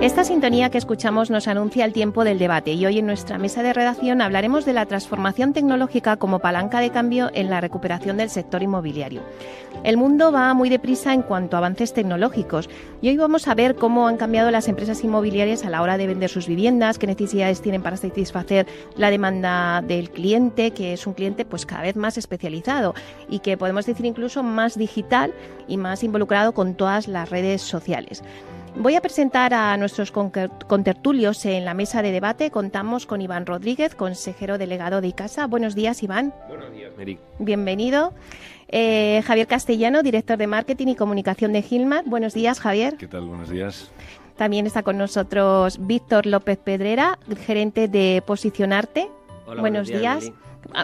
Esta sintonía que escuchamos nos anuncia el tiempo del debate y hoy en nuestra mesa de redacción hablaremos de la transformación tecnológica como palanca de cambio en la recuperación del sector inmobiliario. El mundo va muy deprisa en cuanto a avances tecnológicos y hoy vamos a ver cómo han cambiado las empresas inmobiliarias a la hora de vender sus viviendas, qué necesidades tienen para satisfacer la demanda del cliente, que es un cliente pues cada vez más especializado y que podemos decir incluso más digital y más involucrado con todas las redes sociales. Voy a presentar a nuestros contertulios en la mesa de debate. Contamos con Iván Rodríguez, consejero delegado de ICASA. Buenos días, Iván. Buenos días, Meri. Bienvenido. Eh, Javier Castellano, director de Marketing y Comunicación de Gilmar. Buenos días, Javier. ¿Qué tal? Buenos días. También está con nosotros Víctor López Pedrera, gerente de Posicionarte. Hola, buenos, días.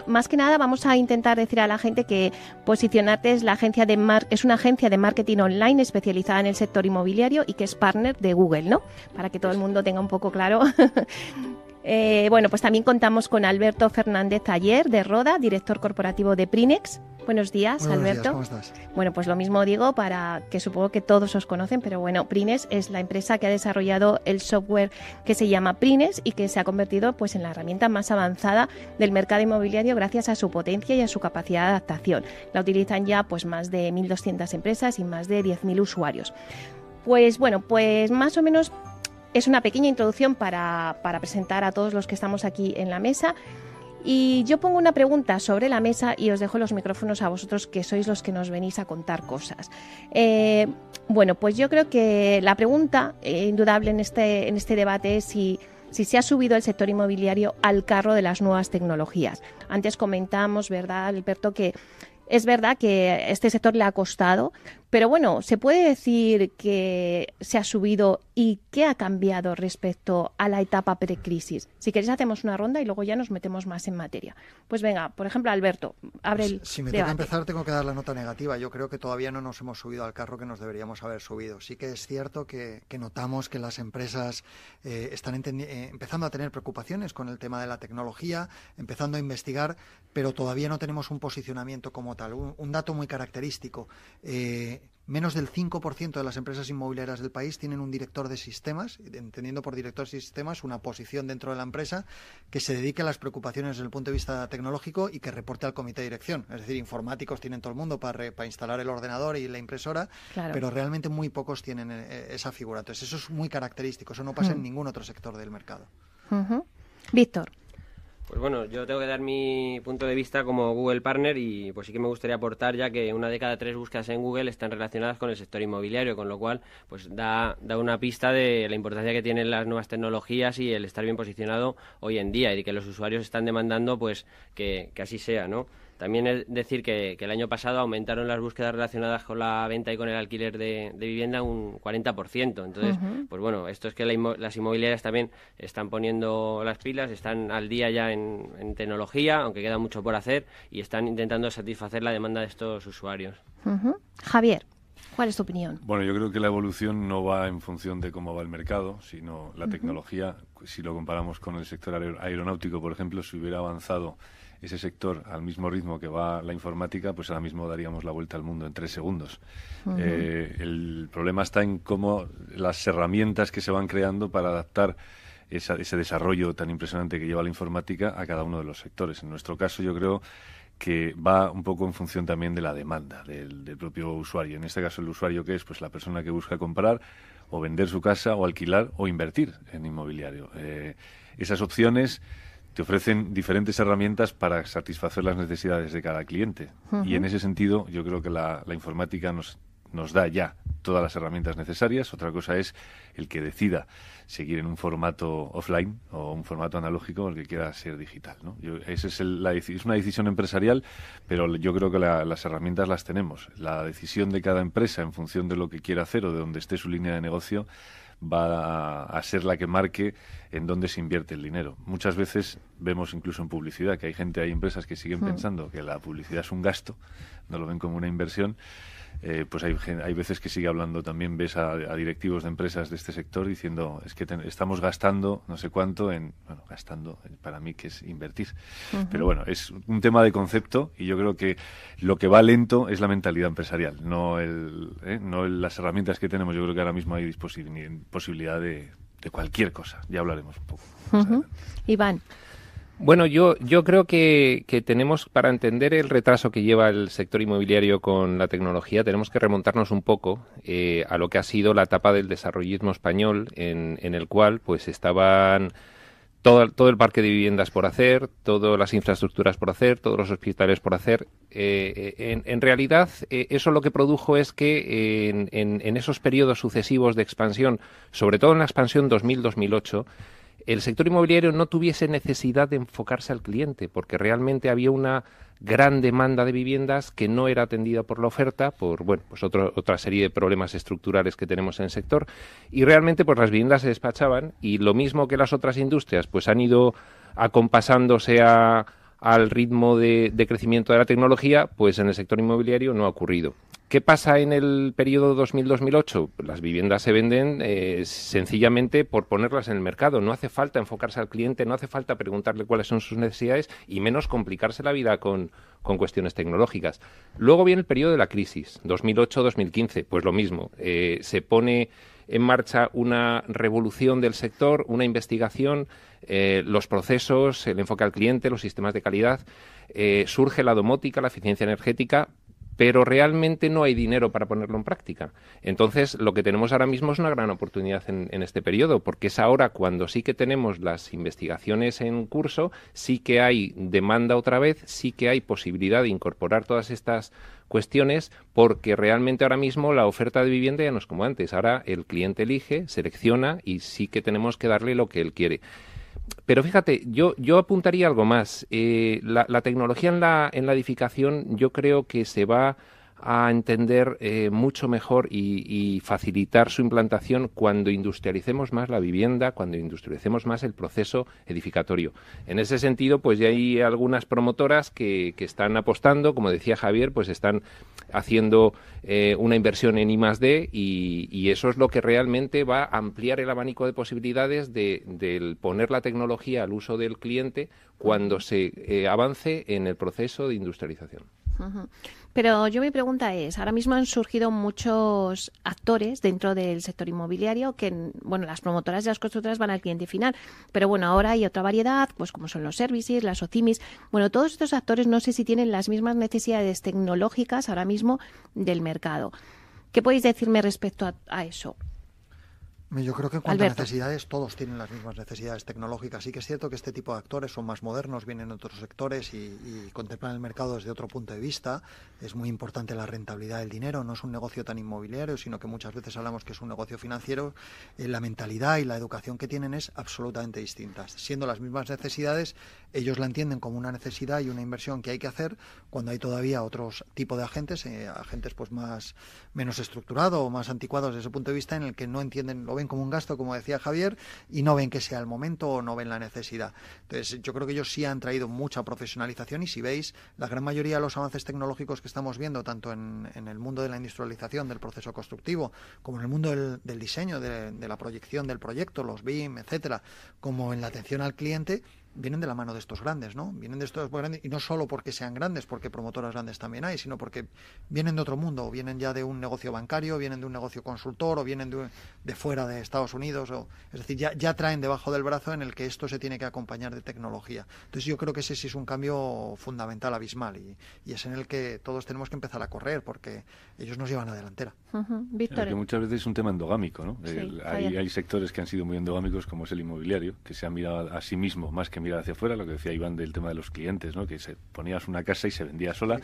Más que nada vamos a intentar decir a la gente que Posicionarte es la agencia de mar es una agencia de marketing online especializada en el sector inmobiliario y que es partner de Google, ¿no? Para que todo el mundo tenga un poco claro Eh, bueno, pues también contamos con Alberto Fernández Ayer de Roda, director corporativo de Prinex. Buenos días, Buenos Alberto. días, ¿cómo estás? Bueno, pues lo mismo digo para que supongo que todos os conocen, pero bueno, Prines es la empresa que ha desarrollado el software que se llama Prines y que se ha convertido pues en la herramienta más avanzada del mercado inmobiliario gracias a su potencia y a su capacidad de adaptación. La utilizan ya pues más de 1200 empresas y más de 10.000 usuarios. Pues bueno, pues más o menos es una pequeña introducción para, presentar a todos los que estamos aquí en la mesa. Y yo pongo una pregunta sobre la mesa y os dejo los micrófonos a vosotros, que sois los que nos venís a contar cosas. Eh, bueno, pues yo creo que la pregunta eh, indudable en este, en este debate es si, si se ha subido el sector inmobiliario al carro de las nuevas tecnologías. Antes comentamos, ¿verdad, Alberto, que es verdad que este sector le ha costado, pero bueno, se puede decir que se ha subido y qué ha cambiado respecto a la etapa precrisis. Si queréis hacemos una ronda y luego ya nos metemos más en materia. Pues venga, por ejemplo, Alberto, abre el Pues, si me debate. toca empezar, tengo que dar la nota negativa. Yo creo que todavía no nos hemos subido al carro que nos deberíamos haber subido. Sí que es cierto que, que notamos que las empresas eh, están eh, empezando a tener preocupaciones con el tema de la tecnología, empezando a investigar, pero todavía no tenemos un posicionamiento como tal. Un, un dato muy característico. eh, Menos del 5% de las empresas inmobiliarias del país tienen un director de sistemas, entendiendo por director de sistemas una posición dentro de la empresa que se dedique a las preocupaciones desde el punto de vista tecnológico y que reporte al comité de dirección. Es decir, informáticos tienen todo el mundo para, re- para instalar el ordenador y la impresora, Claro. pero realmente muy pocos tienen eh, esa figura. Entonces, eso es muy característico. Eso no pasa en ningún otro sector del mercado. Víctor, Pues bueno, yo tengo que dar mi punto de vista como Google Partner y pues sí que me gustaría aportar ya que una de cada tres búsquedas en Google están relacionadas con el sector inmobiliario, con lo cual pues da, da una pista de la importancia que tienen las nuevas tecnologías y el estar bien posicionado hoy en día y que los usuarios están demandando pues que, que así sea, ¿no? También es decir que, que el año pasado aumentaron las búsquedas relacionadas con la venta y con el alquiler de, de vivienda un 40%. Entonces, pues bueno, esto es que la inmo- las inmobiliarias también están poniendo las pilas, están al día ya en, en tecnología, aunque queda mucho por hacer, y están intentando satisfacer la demanda de estos usuarios. Ujú. Javier, ¿cuál es tu opinión? Bueno, yo creo que la evolución no va en función de cómo va el mercado, sino la tecnología. Si lo comparamos con el sector aer- aeronáutico, por ejemplo, si hubiera avanzado ese sector al mismo ritmo que va la informática, pues ahora mismo daríamos la vuelta al mundo en tres segundos. Eh, el problema está en cómo las herramientas que se van creando para adaptar esa- ese desarrollo tan impresionante que lleva la informática a cada uno de los sectores. En nuestro caso, yo creo que va un poco en función también de la demanda del, del propio usuario. En este caso, el usuario que es pues la persona que busca comprar o vender su casa o alquilar o invertir en inmobiliario. Eh, esas opciones te ofrecen diferentes herramientas para satisfacer las necesidades de cada cliente. Y en ese sentido, yo creo que la, la informática nos, nos da ya todas las herramientas necesarias. Otra cosa es el que decida seguir en un formato offline o un formato analógico o el que quiera ser digital. ¿no? Yo, ese es, el- la, es una decisión empresarial, pero yo creo que la- las herramientas las tenemos. La decisión de cada empresa en función de lo que quiera hacer o de donde esté su línea de negocio va a, ser la que marque en dónde se invierte el dinero. Muchas veces vemos incluso en publicidad que hay gente, hay empresas que siguen pensando que la publicidad es un gasto, no lo ven como una inversión. Eh, pues hay, hay veces que sigue hablando también, ves a, directivos de empresas de este sector diciendo, es que estamos gastando no sé cuánto en, bueno, gastando, eh, para mí que es invertir. Pero bueno, es un tema de concepto y yo creo que lo que va lento es la mentalidad empresarial, no, el, ¿eh? no las herramientas que tenemos. Yo creo que ahora mismo hay posibilidad de, de cualquier cosa. Ya hablaremos un poco. Iván. Bueno, yo, yo creo que, que, tenemos, para entender el retraso que lleva el sector inmobiliario con la tecnología, tenemos que remontarnos un poco eh, a lo que ha sido la etapa del desarrollismo español, en, en el cual pues estaban todo, todo, el parque de viviendas por hacer, todas las infraestructuras por hacer, todos los hospitales por hacer. Eh, en, en, realidad, eh, eso lo que produjo es que en, en, en esos periodos sucesivos de expansión, sobre todo en la expansión 2000-2008, el sector inmobiliario no tuviese necesidad de enfocarse al cliente, porque realmente había una gran demanda de viviendas que no era atendida por la oferta, por bueno, pues otra serie de problemas estructurales que tenemos en el sector, y realmente pues las viviendas se despachaban y lo mismo que las otras industrias, pues han ido acompasándose al ritmo de, de, crecimiento de la tecnología, pues en el sector inmobiliario no ha ocurrido. ¿Qué pasa en el periodo 2000-2008? Las viviendas se venden eh, sencillamente por ponerlas en el mercado. No hace falta enfocarse al cliente, no hace falta preguntarle cuáles son sus necesidades y menos complicarse la vida con, cuestiones tecnológicas. Luego viene el periodo de la crisis, 2008-2015, pues lo mismo. Eh, se pone en marcha una revolución del sector, una investigación, eh, los procesos, el enfoque al cliente, los sistemas de calidad. surge la domótica, la eficiencia energética, pero realmente no hay dinero para ponerlo en práctica. Entonces, lo que tenemos ahora mismo es una gran oportunidad en, este periodo, porque es ahora cuando sí que tenemos las investigaciones en curso, sí que hay demanda otra vez, sí que hay posibilidad de incorporar todas estas cuestiones, porque realmente ahora mismo la oferta de vivienda ya no es como antes. Ahora el cliente elige, selecciona y sí que tenemos que darle lo que él quiere pero fíjate, yo, yo apuntaría algo más. Eh, la, la, tecnología en la, en la edificación yo creo que se va a entender eh, mucho mejor y, facilitar su implantación cuando industrialicemos más la vivienda, cuando industrialicemos más el proceso edificatorio. En ese sentido, pues ya hay algunas promotoras que, están apostando, como decía Javier, pues están haciendo eh, una inversión en I D y, eso es lo que realmente va a ampliar el abanico de posibilidades de, poner la tecnología al uso del cliente cuando se eh, avance en el proceso de industrialización. Pero yo mi pregunta es, ahora mismo han surgido muchos actores dentro del sector inmobiliario que, bueno, las promotoras y las constructoras van al cliente final, pero bueno, ahora hay otra variedad, pues como son los services, las OCIMIS, bueno, todos estos actores no sé si tienen las mismas necesidades tecnológicas ahora mismo del mercado. ¿Qué podéis decirme respecto a eso? Yo creo que en cuanto a necesidades, todos tienen las mismas necesidades tecnológicas. Sí que es cierto que este tipo de actores son más modernos, vienen de otros sectores y, contemplan el mercado desde otro punto de vista. Es muy importante la rentabilidad del dinero, no es un negocio tan inmobiliario, sino que muchas veces hablamos que es un negocio financiero. Eh, la mentalidad y la educación que tienen es absolutamente distinta. Siendo las mismas necesidades, ellos la entienden como una necesidad y una inversión que hay que hacer cuando hay todavía otros tipo de agentes, eh, agentes pues más menos estructurados o más anticuados desde ese punto de vista en el que no entienden, lo ven como un gasto, como decía Javier, y no ven que sea el momento o no ven la necesidad. Entonces, yo creo que ellos sí han traído mucha profesionalización y si veis, la gran mayoría de los avances tecnológicos que estamos viendo, tanto en, el mundo de la industrialización, del proceso constructivo, como en el mundo del, diseño, de, de, la proyección del proyecto, los BIM, etcétera, como en la atención al cliente, vienen de la mano de estos grandes, ¿no? Vienen de estos grandes y no solo porque sean grandes, porque promotoras grandes también hay, sino porque vienen de otro mundo, vienen ya de un negocio bancario, vienen de un negocio consultor o vienen de, de fuera de Estados Unidos, o, es decir, ya, ya traen debajo del brazo en el que esto se tiene que acompañar de tecnología. Entonces yo creo que ese sí es un cambio fundamental, abismal, y, y es en el que todos tenemos que empezar a correr, porque ellos nos llevan a delantera. Que muchas veces es un tema endogámico, ¿no? hay, hay sectores que han sido muy endogámicos, como es el inmobiliario, que se han mirado a sí mismo más que mirar hacia afuera, lo que decía Iván del tema de los clientes, ¿no? que se ponías una casa y se vendía sola,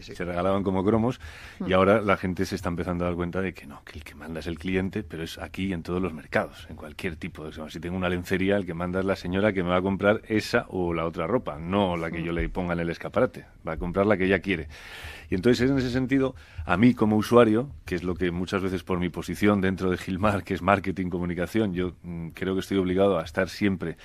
se regalaban como cromos, y mm. ahora la gente se está empezando a dar cuenta de que no, que el que manda es el cliente, pero es aquí en todos los mercados, en cualquier tipo. de si tengo una lencería, el que manda es la señora que me va a comprar esa o la otra ropa, no la que mm. yo le ponga en el escaparate, va a comprar la que ella quiere. Y entonces, en ese sentido, a mí como usuario, que es lo que muchas veces por mi posición dentro de Gilmar, que es marketing, comunicación, yo mm, creo que estoy obligado a estar siempre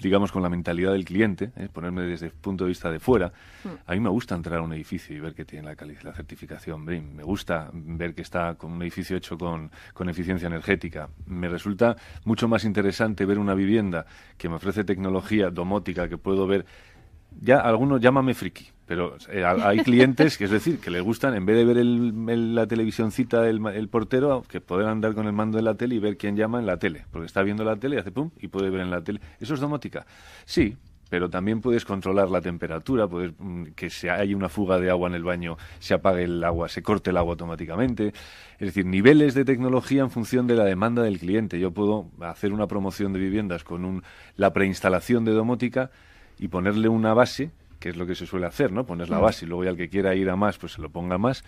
digamos, con la mentalidad del cliente, ¿eh? ponerme desde el punto de vista de fuera, hmm. a mí me gusta entrar a un edificio y ver que tiene la, la certificación BRIM. Me gusta ver que está con un edificio hecho con, con eficiencia energética. Me resulta mucho más interesante ver una vivienda que me ofrece tecnología domótica, que puedo ver ya algunos llámame friki, pero hay clientes que es decir que les gustan en vez de ver el, la televisioncita del el portero que poder andar con el mando de la tele y ver quién llama en la tele porque está viendo la tele y hace pum y puede ver en la tele eso es domótica sí pero también puedes controlar la temperatura, puedes mm, que si hay una fuga de agua en el baño, se apague el agua, se corte el agua automáticamente. Es decir, niveles de tecnología en función de la demanda del cliente. Yo puedo hacer una promoción de viviendas con un, la preinstalación de domótica y ponerle una base, que es lo que se suele hacer, ¿no? Pones la mm. base y luego ya el que quiera ir a más, pues se lo ponga más.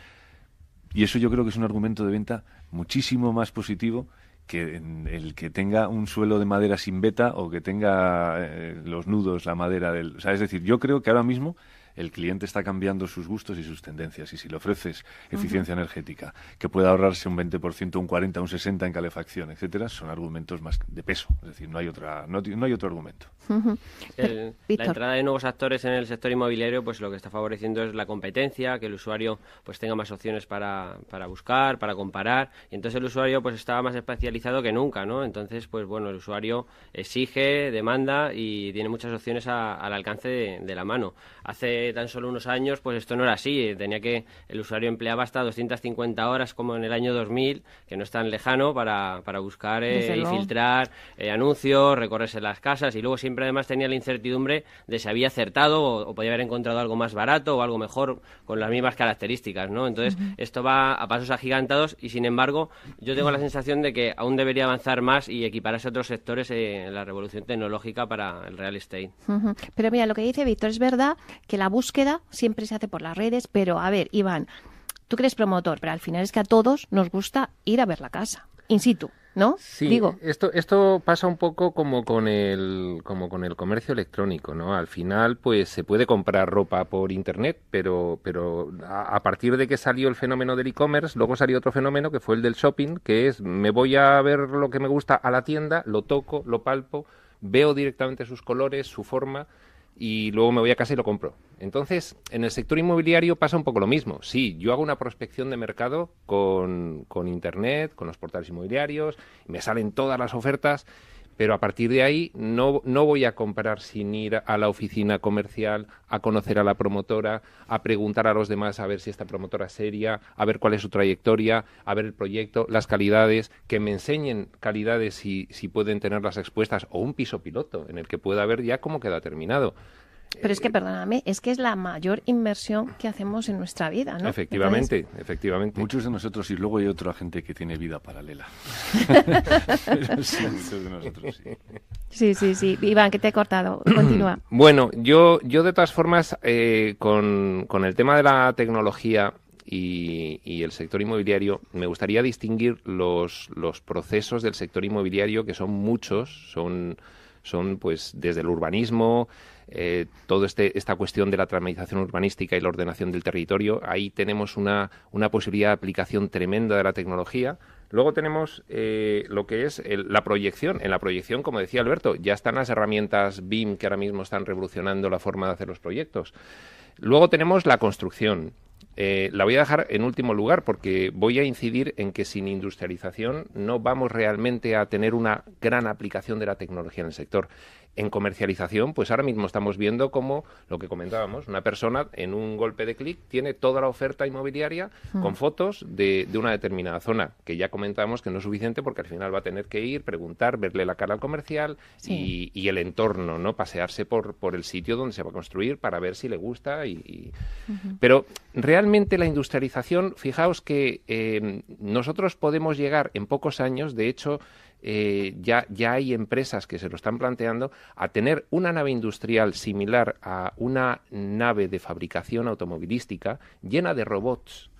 Y eso yo creo que es un argumento de venta muchísimo más positivo que el que tenga un suelo de madera sin beta o que tenga eh, los nudos, la madera del... O sea, es decir, yo creo que ahora mismo el cliente está cambiando sus gustos y sus tendencias. Y si le ofreces eficiencia energética, que pueda ahorrarse un 20%, un 40%, un 60% en calefacción, etcétera, son argumentos más de peso. Es decir, no hay, otra, no, hay otro argumento. la entrada de nuevos actores en el sector inmobiliario, pues lo que está favoreciendo es la competencia, que el usuario pues tenga más opciones para, para buscar, para comparar. Y entonces el usuario pues estaba más especializado que nunca, ¿no? Entonces, pues bueno, el usuario exige, demanda y tiene muchas opciones al alcance de, de la mano. Hace tan solo unos años, pues esto no era así. Tenía que el usuario empleaba hasta 250 horas como en el año 2000, que no es tan lejano, para, para buscar eh, y filtrar eh, anuncios, recorrerse las casas y luego siempre además tenía la incertidumbre de si había acertado o, podía haber encontrado algo más barato o algo mejor con las mismas características, ¿no? Entonces, esto va a pasos agigantados y sin embargo, yo tengo la sensación de que aún debería avanzar más y equipararse a otros sectores en la revolución tecnológica para el real estate. Pero mira, lo que dice Víctor es verdad que la búsqueda siempre se hace por las redes, pero a ver, Iván, tú crees promotor, pero al final es que a todos nos gusta ir a ver la casa, in situ. ¿no? Sí, Digo. Esto, esto pasa un poco como con el, como con el comercio electrónico, ¿no? Al final, pues se puede comprar ropa por internet, pero, pero a, a partir de que salió el fenómeno del e-commerce, luego salió otro fenómeno que fue el del shopping, que es me voy a ver lo que me gusta a la tienda, lo toco, lo palpo, veo directamente sus colores, su forma y luego me voy a casa y lo compro. Entonces, en el sector inmobiliario pasa un poco lo mismo. Sí, yo hago una prospección de mercado con, con Internet, con los portales inmobiliarios, me salen todas las ofertas pero a partir de ahí no, no voy a comprar sin ir a la oficina comercial, a conocer a la promotora, a preguntar a los demás a ver si esta promotora es seria, a ver cuál es su trayectoria, a ver el proyecto, las calidades, que me enseñen calidades si, si pueden tenerlas expuestas, o un piso piloto en el que pueda ver ya cómo queda terminado. Pero es que, perdóname, es que es la mayor inversión que hacemos en nuestra vida, ¿no? Efectivamente, efectivamente. Muchos de nosotros y luego hay otra gente que tiene vida paralela. sí, sí, sí, Iván, que te he cortado. Continúa. Bueno, yo, yo de todas formas, eh, con, con el tema de la tecnología y, y, el sector inmobiliario, me gustaría distinguir los, los procesos del sector inmobiliario, que son muchos, son, son pues desde el urbanismo, eh, toda este, esta cuestión de la tramitación urbanística y la ordenación del territorio. Ahí tenemos una, una posibilidad de aplicación tremenda de la tecnología. Luego tenemos eh, lo que es la proyección. En la proyección, como decía Alberto, ya están las herramientas BIM que ahora mismo están revolucionando la forma de hacer los proyectos. Luego tenemos la construcción. Eh, la voy a dejar en último lugar porque voy a incidir en que sin industrialización no vamos realmente a tener una gran aplicación de la tecnología en el sector en comercialización, pues ahora mismo estamos viendo cómo, lo que comentábamos, una persona en un golpe de clic tiene toda la oferta inmobiliaria con fotos de, de, una determinada zona, que ya comentábamos que no es suficiente porque al final va a tener que ir, preguntar, verle la cara al comercial y, y, el entorno, ¿no? Pasearse por, por el sitio donde se va a construir para ver si le gusta. Y, Pero realmente la industrialización, fijaos que eh, nosotros podemos llegar en pocos años, de hecho, eh, ya, ya hay empresas que se lo están planteando, a tener una nave industrial similar a una nave de fabricación automovilística llena de robots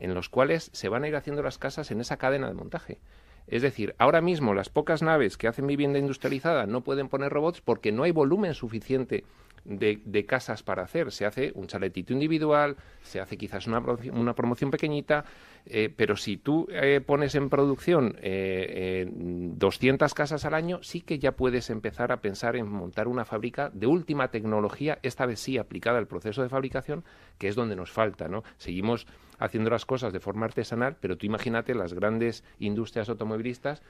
en los cuales se van a ir haciendo las casas en esa cadena de montaje. Es decir, ahora mismo las pocas naves que hacen vivienda industrializada no pueden poner robots porque no hay volumen suficiente de, casas para hacer. Se hace un chaletito individual, se hace quizás una, promoción pequeñita, eh, pero si tú eh, pones en producción eh, 200 casas al año, sí que ya puedes empezar a pensar en montar una fábrica de última tecnología, esta vez sí aplicada al proceso de fabricación, que es donde nos falta. ¿no? Seguimos haciendo las cosas de forma artesanal, pero tú imagínate las grandes industrias automovilistas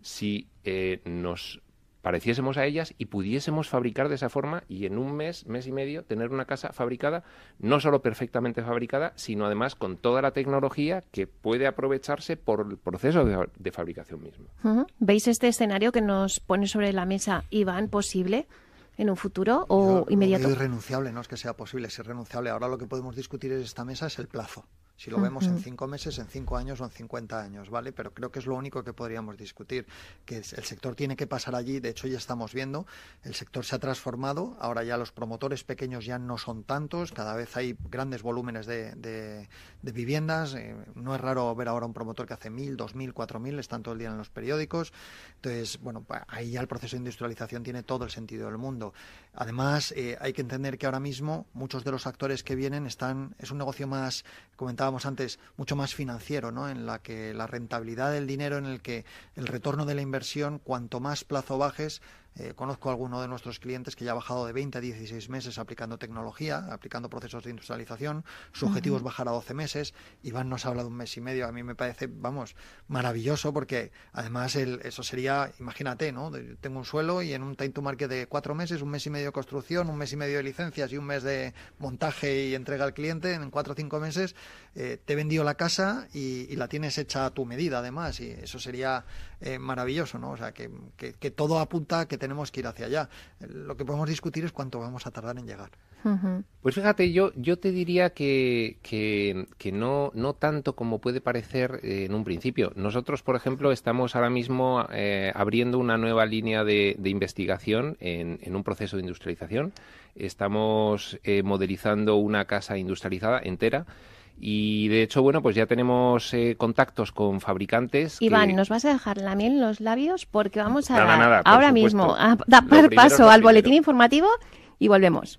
si eh, nos pareciésemos a ellas y pudiésemos fabricar de esa forma y en un mes, mes y medio, tener una casa fabricada, no solo perfectamente fabricada, sino además con toda la tecnología que puede aprovecharse por el proceso de, fabricación mismo. ¿Veis este escenario que nos pone sobre la mesa, Iván, posible? en un futuro o inmediato? Es irrenunciable, no es que sea posible, es irrenunciable. Ahora lo que podemos discutir en esta mesa es el plazo. Si lo vemos en cinco meses, en cinco años o en cincuenta años, ¿vale? Pero creo que es lo único que podríamos discutir, que el sector tiene que pasar allí, de hecho ya estamos viendo, el sector se ha transformado, ahora ya los promotores pequeños ya no son tantos, cada vez hay grandes volúmenes de, viviendas, eh, no es raro ver ahora un promotor que hace mil, dos mil, cuatro mil, están todo el día en los periódicos, entonces, bueno, ahí ya el proceso de industrialización tiene todo el sentido del mundo. Además, eh, hay que entender que ahora mismo muchos de los actores que vienen están, es un negocio más, antes, mucho más financiero, ¿no? en la que la rentabilidad del dinero, en el que el retorno de la inversión, cuanto más plazo bajes, eh, conozco a alguno de nuestros clientes que ya ha bajado de 20 a 16 meses aplicando tecnología, aplicando procesos de industrialización. Su objetivo es bajar a 12 meses. Iván nos habla de un mes y medio. A mí me parece, vamos, maravilloso porque además el, eso sería, imagínate, ¿no? tengo un suelo y en un time to market de cuatro meses, un mes y medio de construcción, un mes y medio de licencias y un mes de montaje y entrega al cliente. En cuatro o cinco meses eh, te he vendido la casa y, la tienes hecha a tu medida, además. Y eso sería eh, maravilloso, ¿no? O sea, que, que todo apunta a que tenemos que ir hacia allá. Lo que podemos discutir es cuánto vamos a tardar en llegar. Pues fíjate, yo, yo te diría que, que, no, no tanto como puede parecer eh, en un principio. Nosotros, por ejemplo, estamos ahora mismo eh, abriendo una nueva línea de, investigación en, en, un proceso de industrialización. Estamos eh, modelizando una casa industrializada entera y de hecho, bueno, pues ya tenemos eh, contactos con fabricantes. Iván, ¿nos vas a dejar la miel en los labios? Porque vamos a ahora mismo a dar paso al boletín informativo y volvemos.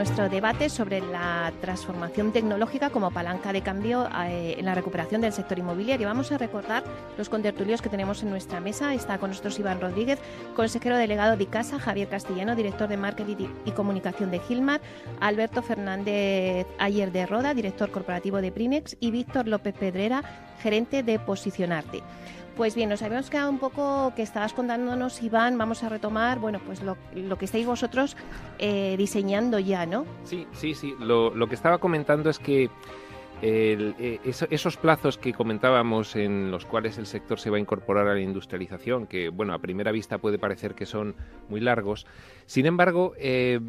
Nuestro debate sobre la transformación tecnológica como palanca de cambio eh, en la recuperación del sector inmobiliario. Vamos a recordar los contertulios que tenemos en nuestra mesa. Está con nosotros Iván Rodríguez, consejero delegado de Casa, Javier Castellano, director de Marketing y Comunicación de Gilmar, Alberto Fernández Ayer de Roda, director corporativo de Prinex y Víctor López Pedrera, gerente de Posicionarte. Pues bien, nos habíamos quedado un poco que estabas contándonos, Iván, vamos a retomar, bueno, pues lo, que estáis vosotros eh, diseñando ya, ¿no? Sí, sí, sí. Lo, lo que estaba comentando es que eh, esos plazos que comentábamos en los cuales el sector se va a incorporar a la industrialización, que bueno, a primera vista puede parecer que son muy largos, sin embargo, eh,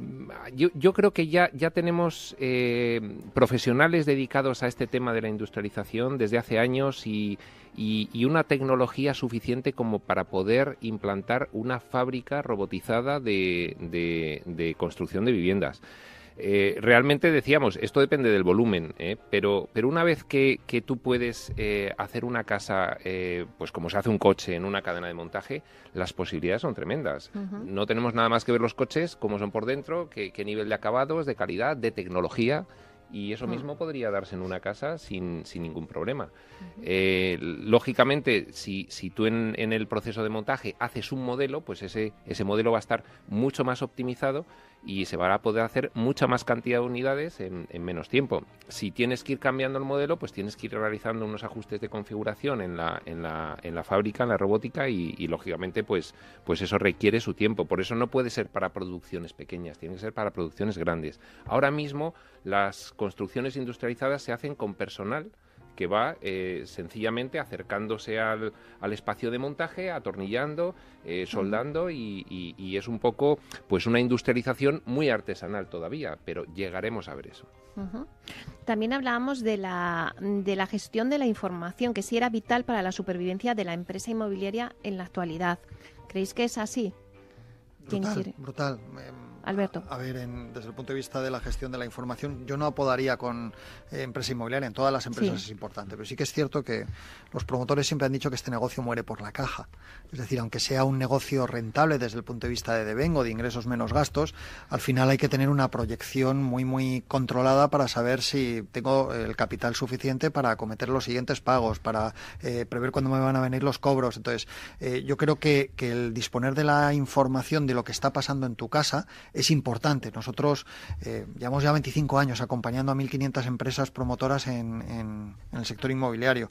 yo, creo que ya, ya tenemos eh, profesionales dedicados a este tema de la industrialización desde hace años y, una tecnología suficiente como para poder implantar una fábrica robotizada de construcción de viviendas. Eh, realmente decíamos, esto depende del volumen, ¿eh? pero, pero una vez que, tú puedes eh, hacer una casa, pues como se hace un coche en una cadena de montaje, las posibilidades son tremendas. No tenemos nada más que ver los coches, cómo son por dentro, qué, nivel de acabados, de calidad, de tecnología. Y eso mismo podría darse en una casa sin, sin ningún problema. lógicamente, si, si tú en, en, el proceso de montaje haces un modelo, pues ese, ese modelo va a estar mucho más optimizado y se va a poder hacer mucha más cantidad de unidades en, menos tiempo. Si tienes que ir cambiando el modelo, pues tienes que ir realizando unos ajustes de configuración en la, en la, en la fábrica, en la robótica y, lógicamente pues, pues eso requiere su tiempo. Por eso no puede ser para producciones pequeñas, tiene que ser para producciones grandes. Ahora mismo las construcciones industrializadas se hacen con personal que va sencillamente acercándose al, espacio de montaje, atornillando, soldando y, y, es un poco pues una industrialización muy artesanal todavía, pero llegaremos a ver eso. También hablábamos de la, de la gestión de la información, que sí era vital para la supervivencia de la empresa inmobiliaria en la actualidad. ¿Creéis que es así? Brutal, brutal. Alberto. A ver, desde el punto de vista de la gestión de la información, yo no apodaría con eh, empresa inmobiliaria, en todas las empresas es importante, pero sí que es cierto que los promotores siempre han dicho que este negocio muere por la caja. Es decir, aunque sea un negocio rentable desde el punto de vista de devengo, de ingresos menos gastos, al final hay que tener una proyección muy, muy controlada para saber si tengo el capital suficiente para acometer los siguientes pagos, para eh, prever cuándo me van a venir los cobros. Entonces, eh, yo creo que, que el disponer de la información de lo que está pasando en tu casa es importante. Nosotros eh, llevamos ya 25 años acompañando a 1.500 empresas promotoras en, en, el sector inmobiliario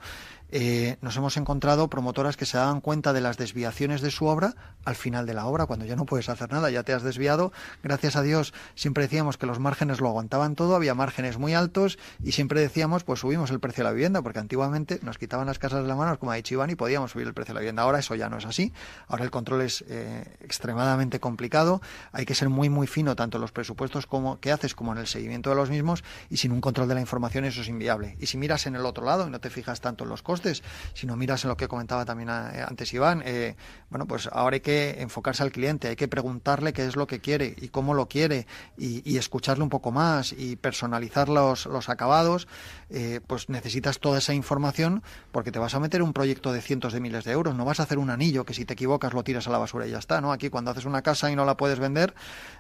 eh, nos hemos encontrado promotoras que se daban cuenta de las desviaciones de su obra al final de la obra, cuando ya no puedes hacer nada, ya te has desviado. Gracias a Dios siempre decíamos que los márgenes lo aguantaban todo, había márgenes muy altos y siempre decíamos, pues subimos el precio de la vivienda, porque antiguamente nos quitaban las casas de las manos, como ha dicho Iván, y podíamos subir el precio de la vivienda. Ahora eso ya no es así. Ahora el control es eh, extremadamente complicado. Hay que ser muy, muy fino tanto en los presupuestos como, que haces como en el seguimiento de los mismos y sin un control de la información eso es inviable. Y si miras en el otro lado y no te fijas tanto en los costes, si no miras en lo que comentaba también eh, antes Iván, eh, bueno, pues ahora hay que enfocarse al cliente, hay que preguntarle qué es lo que quiere y cómo lo quiere y, escucharle un poco más y personalizar los, los acabados, eh, pues necesitas toda esa información porque te vas a meter un proyecto de cientos de miles de euros, no vas a hacer un anillo que si te equivocas lo tiras a la basura y ya está, ¿no? Aquí cuando haces una casa y no la puedes vender,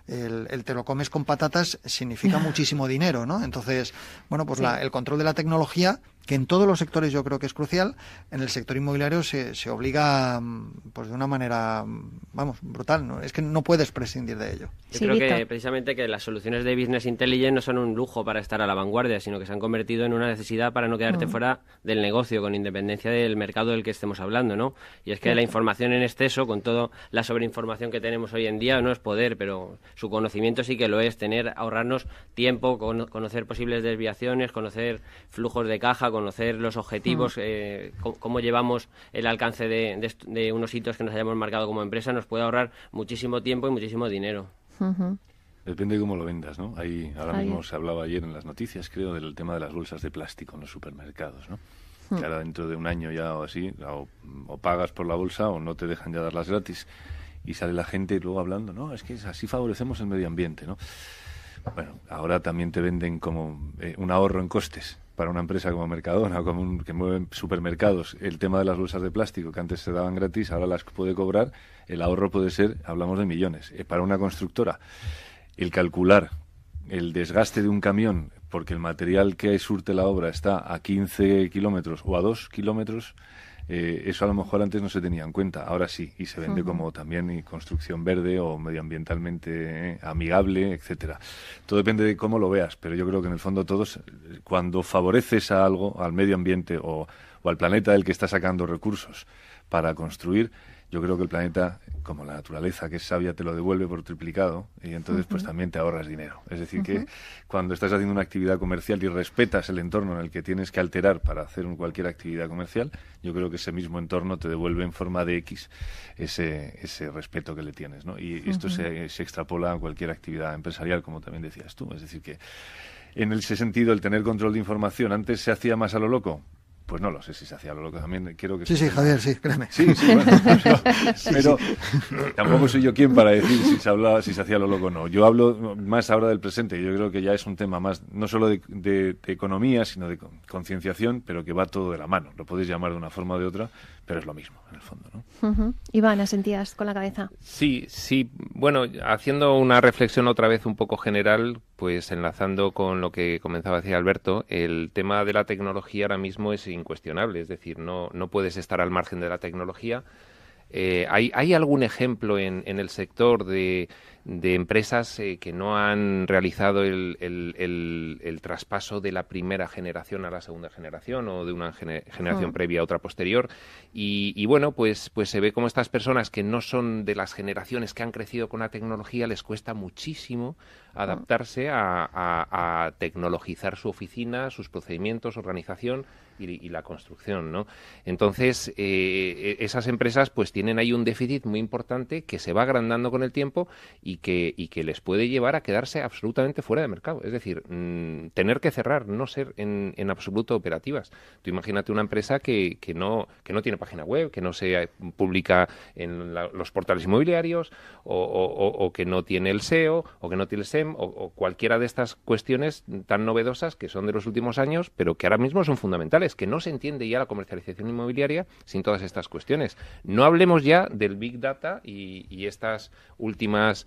el, te lo comes con patatas significa muchísimo dinero, ¿no? Entonces, bueno, pues el control de la tecnología que en todos los sectores yo creo que es crucial, en el sector inmobiliario se, se obliga mm, pues de una manera, mm, vamos, brutal, ¿no? es que no puedes prescindir de ello. Yo creo que precisamente que las soluciones de Business Intelligence no son un lujo para estar a la vanguardia, sino que se han convertido en una necesidad para no quedarte fuera del negocio, con independencia del mercado del que estemos hablando, ¿no? Y es que la información en exceso, con toda la sobreinformación que tenemos hoy en día, no es poder, pero su conocimiento sí que lo es, tener, ahorrarnos tiempo, conocer posibles desviaciones, conocer flujos de caja, conocer los objetivos, mm. eh, cómo, llevamos el alcance de, unos hitos que nos hayamos marcado como empresa, nos puede ahorrar muchísimo tiempo y muchísimo dinero. Depende de cómo lo vendas, ¿no? Ahí, ahora mismo se hablaba ayer en las noticias, creo, del tema de las bolsas de plástico en los supermercados, ¿no? Mm. Que ahora dentro de un año ya o así, o, pagas por la bolsa o no te dejan ya darlas gratis. Y sale la gente luego hablando, no, es que así favorecemos el medio ambiente, ¿no? Bueno, ahora también te venden como eh, un ahorro en costes para una empresa como Mercadona, como que mueve supermercados, el tema de las bolsas de plástico que antes se daban gratis, ahora las puede cobrar, el ahorro puede ser, hablamos de millones. Eh, para una constructora, el calcular el desgaste de un camión porque el material que surte la obra está a 15 kilómetros o a 2 kilómetros, eh, eso a lo mejor antes no se tenía en cuenta, ahora sí, y se vende como también construcción verde o medioambientalmente eh, amigable, etcétera. Todo depende de cómo lo veas, pero yo creo que en el fondo todos, cuando favoreces a algo, al medio ambiente o, o al planeta del que está sacando recursos para construir, yo creo que el planeta, como la naturaleza que es sabia, te lo devuelve por triplicado y entonces pues también te ahorras dinero. Es decir, que cuando estás haciendo una actividad comercial y respetas el entorno en el que tienes que alterar para hacer cualquier actividad comercial, yo creo que ese mismo entorno te devuelve en forma de X ese, ese respeto que le tienes. ¿no? Y esto se, se extrapola a cualquier actividad empresarial, como también decías tú. Es decir, que en ese sentido, el tener control de información antes se hacía más a lo loco. Pues no lo sé si se hacía lo loco también. Quiero que sí, sí, Javier, sí, créeme. Sí, sí, pero, tampoco soy yo quien para decir si se hablaba, si se hacía lo loco o no. Yo hablo más ahora del presente. Yo creo que ya es un tema más, no solo de, economía, sino de concienciación, pero que va todo de la mano. Lo podéis llamar de una forma o de otra, pero es lo mismo, en el fondo. ¿no? Iván, asentías con la cabeza. Sí, sí. Bueno, haciendo una reflexión otra vez un poco general, pues enlazando con lo que comenzaba a decir Alberto, el tema de la tecnología ahora mismo es incuestionable, es decir, no, no puedes estar al margen de la tecnología. Eh, ¿hay, ¿hay, algún ejemplo en, en, el sector de, de empresas eh, que no han realizado el, el, traspaso de la primera generación a la segunda generación o de una generación previa a otra posterior. Y, bueno, pues, pues se ve como estas personas que no son de las generaciones que han crecido con la tecnología les cuesta muchísimo adaptarse a, a tecnologizar su oficina, sus procedimientos, organización y, la construcción, ¿no? Entonces, eh, e, esas empresas pues tienen ahí un déficit muy importante que se va agrandando con el tiempo y que, y que les puede llevar a quedarse absolutamente fuera de mercado. Es decir, mm, tener que cerrar, no ser en, en, absoluto operativas. Tú imagínate una empresa que, que, no, que no tiene página web, que no se publica en los portales inmobiliarios o, o, que no tiene el SEO o que no tiene el SEM o cualquiera de estas cuestiones tan novedosas que son de los últimos años, pero que ahora mismo son fundamentales que no se entiende ya la comercialización inmobiliaria sin todas estas cuestiones. No hablemos ya del Big Data y, estas últimas,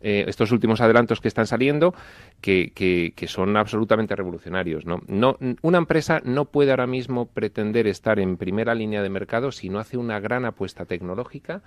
eh, estos últimos adelantos que están saliendo, que, que, son absolutamente revolucionarios. ¿no? No, una empresa no puede ahora mismo pretender estar en primera línea de mercado si no hace una gran apuesta tecnológica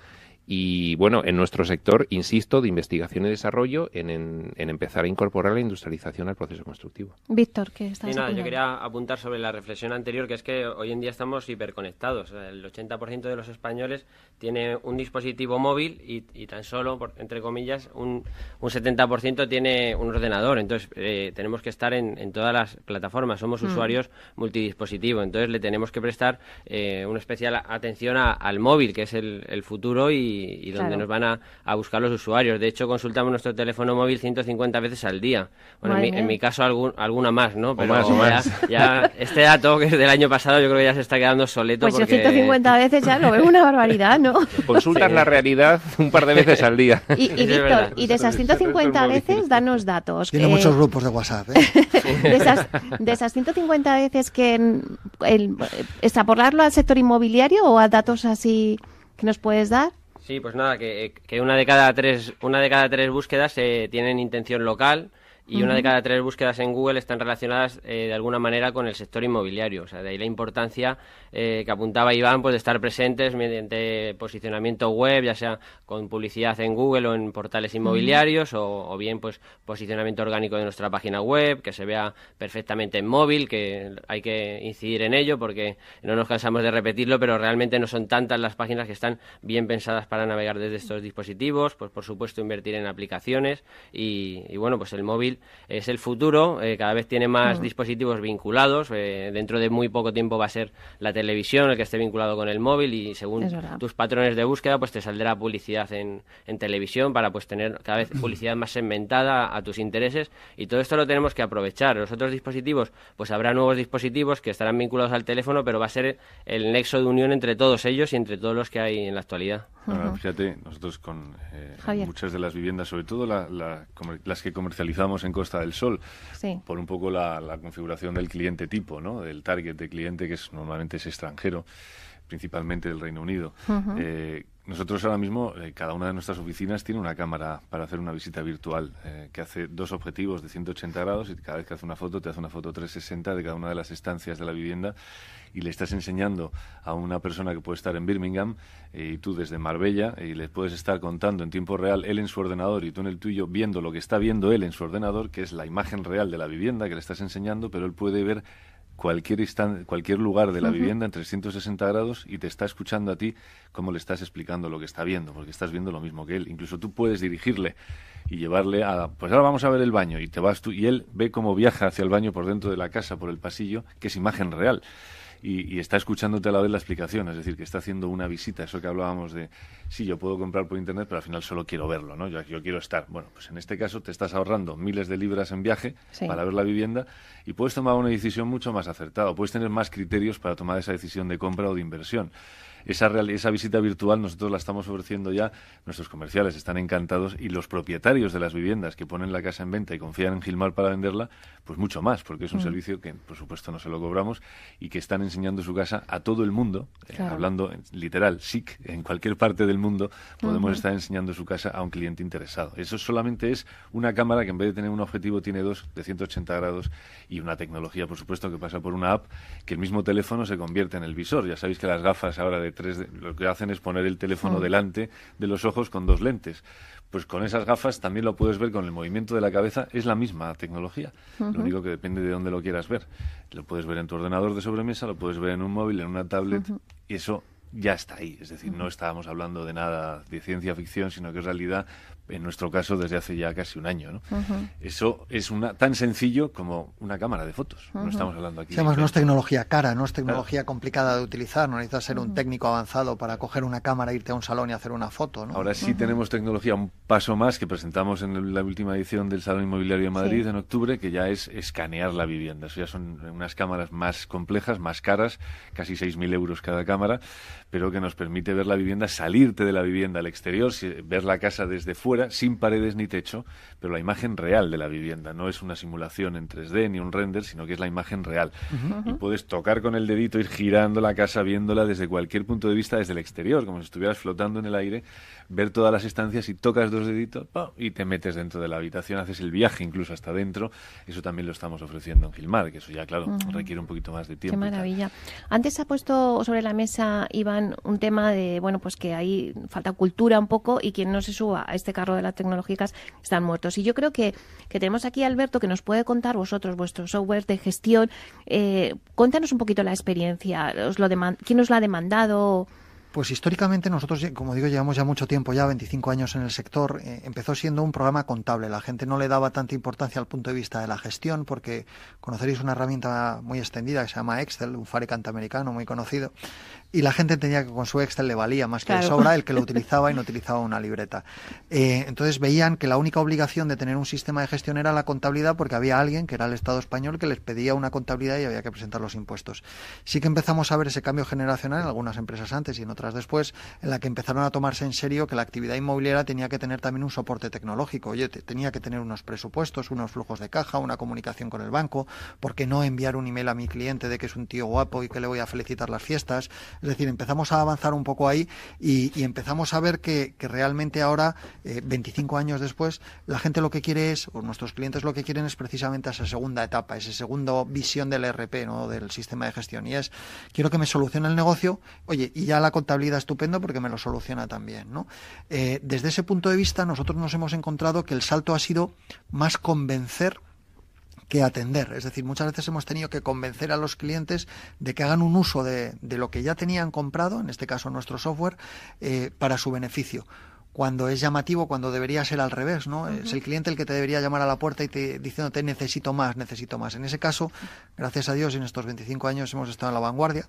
y bueno, en nuestro sector, insisto, de investigación y desarrollo, en, en, empezar a incorporar la industrialización al proceso constructivo. Víctor, ¿qué estás sí, nada, Yo quería apuntar sobre la reflexión anterior, que es que hoy en día estamos hiperconectados. El 80% de los españoles tiene un dispositivo móvil y, y tan solo, por, entre comillas, un, un 70% tiene un ordenador. Entonces, eh, tenemos que estar en, en, todas las plataformas. Somos mm. usuarios multidispositivos. Entonces, le tenemos que prestar eh, una especial atención al móvil, que es el, el futuro y y, donde nos van a, buscar los usuarios. De hecho, consultamos nuestro teléfono móvil 150 veces al día. Bueno, en mi, caso algún, alguna más, ¿no? Pero más, Ya, este dato que es del año pasado yo creo que ya se está quedando soleto. Pues yo 150 veces ya lo veo una barbaridad, ¿no? Consultas la realidad un par de veces al día. Y, Víctor, y de esas 150 veces, danos datos. Tiene muchos grupos de WhatsApp, ¿eh? de, esas, de esas 150 veces que el, extrapolarlo al sector inmobiliario o a datos así que nos puedes dar. Sí, pues nada, que, que, una de cada tres, una de cada tres búsquedas eh, tienen intención local y una de cada tres búsquedas en Google están relacionadas eh, de alguna manera con el sector inmobiliario. O sea, de ahí la importancia eh, que apuntaba Iván pues, de estar presentes mediante posicionamiento web, ya sea con publicidad en Google o en portales inmobiliarios, o, bien pues posicionamiento orgánico de nuestra página web, que se vea perfectamente en móvil, que hay que incidir en ello porque no nos cansamos de repetirlo, pero realmente no son tantas las páginas que están bien pensadas para navegar desde estos dispositivos. Pues por supuesto invertir en aplicaciones y, y bueno, pues el móvil es el futuro, eh, cada vez tiene más mm. dispositivos vinculados, eh, dentro de muy poco tiempo va a ser la televisión el que esté vinculado con el móvil y según tus patrones de búsqueda pues te saldrá publicidad en, en televisión para pues tener cada vez publicidad más segmentada a tus intereses y todo esto lo tenemos que aprovechar. Los otros dispositivos, pues habrá nuevos dispositivos que estarán vinculados al teléfono, pero va a ser el nexo de unión entre todos ellos y entre todos los que hay en la actualidad. fíjate, nosotros con eh, muchas de las viviendas, sobre todo las que comercializamos en Costa del Sol, por un poco la, configuración del cliente tipo, ¿no? del target de cliente que es, normalmente es extranjero, principalmente del Reino Unido. Eh, nosotros ahora mismo, eh, cada una de nuestras oficinas tiene una cámara para hacer una visita virtual eh, que hace dos objetivos de 180 grados y cada vez que hace una foto te hace una foto 360 de cada una de las estancias de la vivienda y le estás enseñando a una persona que puede estar en Birmingham y tú desde Marbella y le puedes estar contando en tiempo real él en su ordenador y tú en el tuyo viendo lo que está viendo él en su ordenador, que es la imagen real de la vivienda que le estás enseñando, pero él puede ver cualquier, cualquier lugar de la vivienda en 360 grados y te está escuchando a ti como le estás explicando lo que está viendo, porque estás viendo lo mismo que él. Incluso tú puedes dirigirle y llevarle a, pues ahora vamos a ver el baño y te vas tú y él ve cómo viaja hacia el baño por dentro de la casa, por el pasillo, que es imagen real y, está escuchándote a la vez la explicación, es decir, que está haciendo una visita, eso que hablábamos de, sí, yo puedo comprar por internet, pero al final solo quiero verlo, ¿no? Yo, yo quiero estar. Bueno, pues en este caso te estás ahorrando miles de libras en viaje para ver la vivienda y puedes tomar una decisión mucho más acertada, puedes tener más criterios para tomar esa decisión de compra o de inversión esa, esa visita virtual nosotros la estamos ofreciendo ya, nuestros comerciales están encantados y los propietarios de las viviendas que ponen la casa en venta y confían en Gilmar para venderla, pues mucho más, porque es un mm. servicio que por supuesto no se lo cobramos y que están enseñando su casa a todo el mundo, eh, hablando literal, SIC, en cualquier parte del mundo podemos estar enseñando su casa a un cliente interesado. Eso solamente es una cámara que en vez de tener un objetivo tiene dos de 180 grados y una tecnología, por supuesto, que pasa por una app que el mismo teléfono se convierte en el visor. Ya sabéis que las gafas ahora de de 3D, lo que hacen es poner el teléfono Mm. delante de los ojos con dos lentes. Pues con esas gafas también lo puedes ver con el movimiento de la cabeza, es la misma tecnología. Lo único que depende de dónde lo quieras ver. Lo puedes ver en tu ordenador de sobremesa, lo puedes ver en un móvil, en una tablet, y eso ya está ahí. Es decir, no estábamos hablando de nada de ciencia ficción, sino que es realidad, en nuestro caso, desde hace ya casi un año. ¿no? Eso es una, tan sencillo como una cámara de fotos. No estamos hablando aquí. Sí, además no es tecnología cara, no es tecnología complicada de utilizar, no necesitas ser un técnico avanzado para coger una cámara, irte a un salón y hacer una foto. ¿no? Ahora sí tenemos tecnología, un paso más que presentamos en la última edición del Salón Inmobiliario de Madrid Sí. en octubre, que ya es escanear la vivienda. Eso ya son unas cámaras más complejas, más caras, casi 6.000 euros cada cámara, pero que nos permite ver la vivienda, salirte de la vivienda al exterior, ver la casa desde fuera, sin paredes ni techo, pero la imagen real de la vivienda. No es una simulación en 3D ni un render, sino que es la imagen real. Y puedes tocar con el dedito, ir girando la casa, viéndola desde cualquier punto de vista, desde el exterior, como si estuvieras flotando en el aire, ver todas las estancias y tocas dos deditos y te metes dentro de la habitación, haces el viaje incluso hasta dentro. Eso también lo estamos ofreciendo en Gilmar, que eso ya, claro, requiere un poquito más de tiempo. Qué maravilla. Antes ha puesto sobre la mesa, Iván, un tema de, bueno, pues que ahí falta cultura un poco y quien no se suba a este carro de las tecnológicas están muertos. Y yo creo que, que tenemos aquí a Alberto que nos puede contar vosotros vuestro software de gestión. Eh, cuéntanos un poquito la experiencia. ¿Os lo deman- ¿Quién os la ha demandado? Pues históricamente nosotros, como digo, llevamos ya mucho tiempo, ya 25 años en el sector. eh, empezó siendo un programa contable. La gente no le daba tanta importancia al punto de vista de la gestión porque conoceréis una herramienta muy extendida que se llama Excel, un fabricante americano muy conocido. Y la gente entendía que con su Excel le valía más que de Claro. sobra el que lo utilizaba y no utilizaba una libreta. Eh, entonces veían que la única obligación de tener un sistema de gestión era la contabilidad porque había alguien, que era el Estado español, que les pedía una contabilidad y había que presentar los impuestos. Sí que empezamos a ver ese cambio generacional en algunas empresas antes y en otras después, en la que empezaron a tomarse en serio que la actividad inmobiliaria tenía que tener también un soporte tecnológico. Oye, te- tenía que tener unos presupuestos, unos flujos de caja, una comunicación con el banco, ¿por qué no enviar un email a mi cliente de que es un tío guapo y que le voy a felicitar las fiestas? Es decir, empezamos a avanzar un poco ahí y, empezamos a ver que, que realmente ahora, eh, 25 años después, la gente lo que quiere es, o nuestros clientes lo que quieren es precisamente esa segunda etapa, esa segunda visión del ERP, ¿no? del sistema de gestión. Y es, quiero que me solucione el negocio, oye, y ya la contabilidad estupendo porque me lo soluciona también. ¿no? Eh, desde ese punto de vista, nosotros nos hemos encontrado que el salto ha sido más convencer que atender. Es decir, muchas veces hemos tenido que convencer a los clientes de que hagan un uso de, lo que ya tenían comprado, en este caso nuestro software, eh, para su beneficio. Cuando es llamativo, cuando debería ser al revés, ¿no? Es el cliente el que te debería llamar a la puerta y te diciéndote necesito más, necesito más. En ese caso, gracias a Dios, en estos 25 años hemos estado en la vanguardia.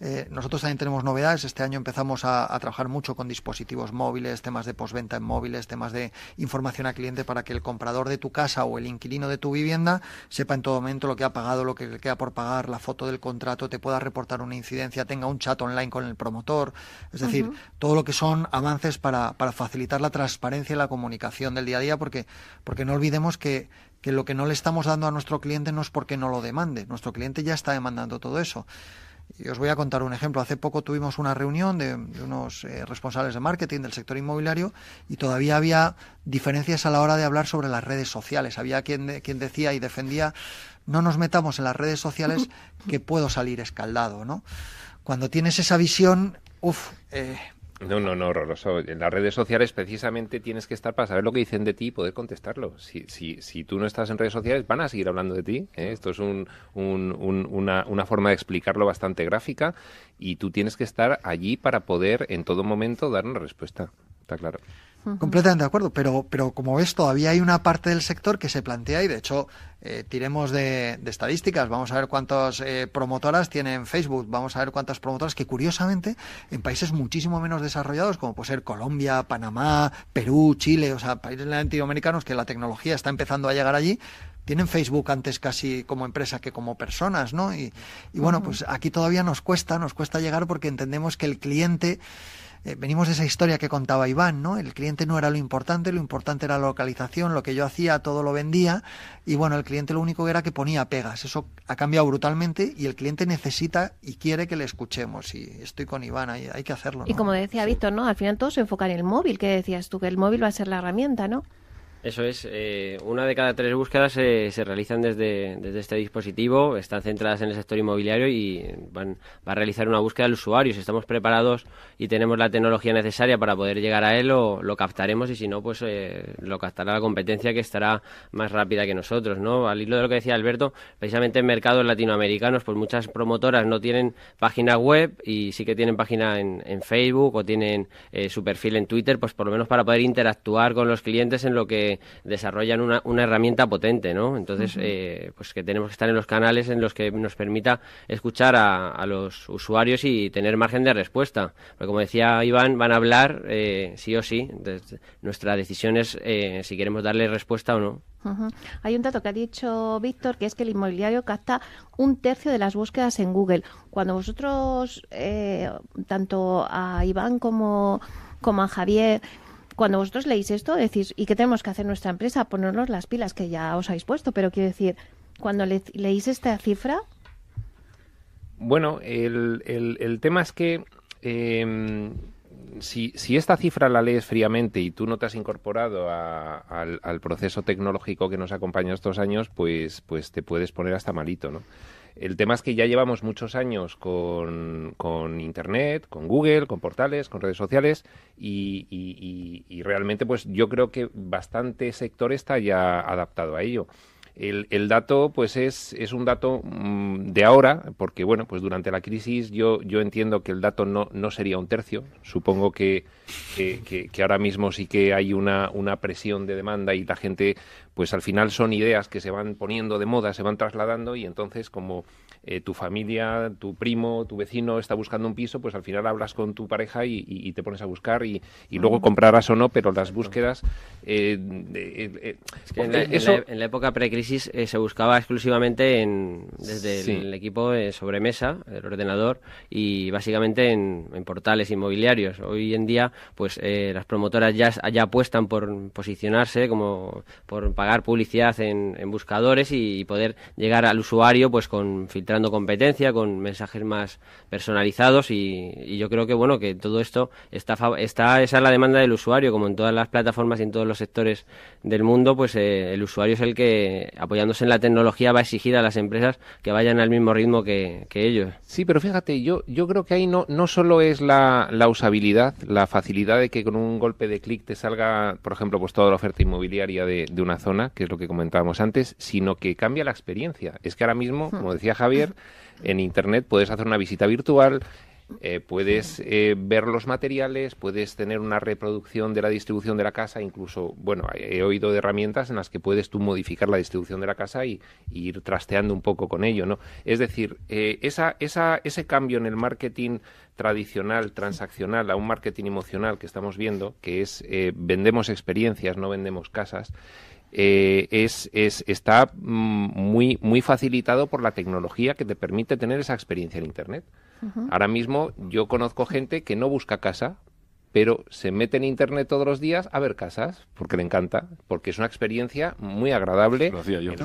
Eh, nosotros también tenemos novedades. Este año empezamos a, a, trabajar mucho con dispositivos móviles, temas de postventa en móviles, temas de información al cliente para que el comprador de tu casa o el inquilino de tu vivienda sepa en todo momento lo que ha pagado, lo que le queda por pagar, la foto del contrato, te pueda reportar una incidencia, tenga un chat online con el promotor. Es decir, uh -huh. todo lo que son avances para, para, facilitar la transparencia y la comunicación del día a día, porque, porque no olvidemos que, que lo que no le estamos dando a nuestro cliente no es porque no lo demande. Nuestro cliente ya está demandando todo eso. Y os voy a contar un ejemplo. Hace poco tuvimos una reunión de, unos eh, responsables de marketing del sector inmobiliario y todavía había diferencias a la hora de hablar sobre las redes sociales. Había quien, de, quien decía y defendía no nos metamos en las redes sociales que puedo salir escaldado, ¿no? Cuando tienes esa visión, uff, eh, no, no, no, horroroso. En las redes sociales precisamente tienes que estar para saber lo que dicen de ti y poder contestarlo. Si, si, si tú no estás en redes sociales, van a seguir hablando de ti. ¿eh? Esto es un, un, un, una, una forma de explicarlo bastante gráfica y tú tienes que estar allí para poder en todo momento dar una respuesta. Está claro. Completamente de acuerdo, pero, pero como ves, todavía hay una parte del sector que se plantea y de hecho eh, tiremos de, de, estadísticas, vamos a ver cuántas eh, promotoras tienen Facebook, vamos a ver cuántas promotoras que curiosamente en países muchísimo menos desarrollados como puede ser Colombia, Panamá, Perú, Chile, o sea, países latinoamericanos que la tecnología está empezando a llegar allí, tienen Facebook antes casi como empresa que como personas, ¿no? Y, y bueno, pues aquí todavía nos cuesta, nos cuesta llegar porque entendemos que el cliente eh, venimos de esa historia que contaba Iván, ¿no? El cliente no era lo importante, lo importante era la localización, lo que yo hacía, todo lo vendía, y bueno, el cliente lo único era que ponía pegas. Eso ha cambiado brutalmente y el cliente necesita y quiere que le escuchemos. Y estoy con Iván, hay, hay que hacerlo. ¿no? Y como decía Víctor, ¿no? Al final todo se enfoca en el móvil, que decías tú, que el móvil va a ser la herramienta, ¿no? Eso es, eh, una de cada tres búsquedas se realizan desde, desde, este dispositivo, están centradas en el sector inmobiliario y van va a realizar una búsqueda del usuario. Si estamos preparados y tenemos la tecnología necesaria para poder llegar a él, lo, lo captaremos y si no, pues eh, lo captará la competencia que estará más rápida que nosotros. ¿no? Al hilo de lo que decía Alberto, precisamente en mercados latinoamericanos, pues muchas promotoras no tienen página web y sí que tienen página en, en Facebook o tienen eh, su perfil en Twitter, pues por lo menos para poder interactuar con los clientes en lo que desarrollan una, una herramienta potente, ¿no? Entonces, eh, pues que tenemos que estar en los canales en los que nos permita escuchar a, los usuarios y tener margen de respuesta. Porque como decía Iván, van a hablar eh, sí o sí. nuestra decisión es eh, si queremos darle respuesta o no. Hay un dato que ha dicho Víctor, que es que el inmobiliario capta un tercio de las búsquedas en Google. Cuando vosotros, tanto a Iván como, como a Javier, cuando vosotros leéis esto, decís, ¿y qué tenemos que hacer nuestra empresa? Ponernos las pilas que ya os habéis puesto, pero quiero decir, cuando leéis esta cifra... Bueno, el, el, tema es que em, si, si, esta cifra la lees fríamente y tú no te has incorporado al, al, proceso tecnológico que nos acompaña estos años, pues, pues te puedes poner hasta malito, ¿no? El tema es que ya llevamos muchos años con, Internet, con Google, con portales, con redes sociales y, realmente pues yo creo que bastante sector está ya adaptado a ello. El, el, dato, pues es, es un dato mm, de ahora, porque bueno, pues durante la crisis yo, yo entiendo que el dato no, no sería un tercio. Supongo que, que, que, ahora mismo sí que hay una, una presión de demanda y la gente, pues al final son ideas que se van poniendo de moda, se van trasladando y entonces como eh, tu familia, tu primo, tu vecino está buscando un piso, pues al final hablas con tu pareja y, te pones a buscar y, luego comprarás o no, pero las búsquedas... Eh, eh, en, la, época precrisis se buscaba exclusivamente en, desde el, equipo de sobremesa, el ordenador, y básicamente en, portales inmobiliarios. Hoy en día, pues las promotoras ya, ya apuestan por posicionarse, como por pagar publicidad en, buscadores y, poder llegar al usuario pues con filtrar competencia, con mensajes más personalizados y, yo creo que bueno que todo esto está, está esa es la demanda del usuario, como en todas las plataformas y en todos los sectores del mundo, pues eh, el usuario es el que apoyándose en la tecnología va a exigir a las empresas que vayan al mismo ritmo que, ellos. Sí, pero fíjate, yo, yo creo que ahí no, no solo es la, usabilidad, la facilidad de que con un golpe de clic te salga, por ejemplo, pues toda la oferta inmobiliaria de una zona, que es lo que comentábamos antes, sino que cambia la experiencia. Es que ahora mismo, como decía Javier, en Internet puedes hacer una visita virtual, eh, puedes eh, ver los materiales, puedes tener una reproducción de la distribución de la casa, incluso, bueno, he oído de herramientas en las que puedes tú modificar la distribución de la casa y, ir trasteando un poco con ello, ¿no? Es decir, eh, esa, esa, ese cambio en el marketing tradicional, transaccional, a un marketing emocional que estamos viendo, que es vendemos experiencias, no vendemos casas, eh, es, es, está mm, muy, muy facilitado por la tecnología que te permite tener esa experiencia en Internet. Ahora mismo yo conozco gente que no busca casa, pero se mete en internet todos los días a ver casas, porque le encanta, porque es una experiencia muy agradable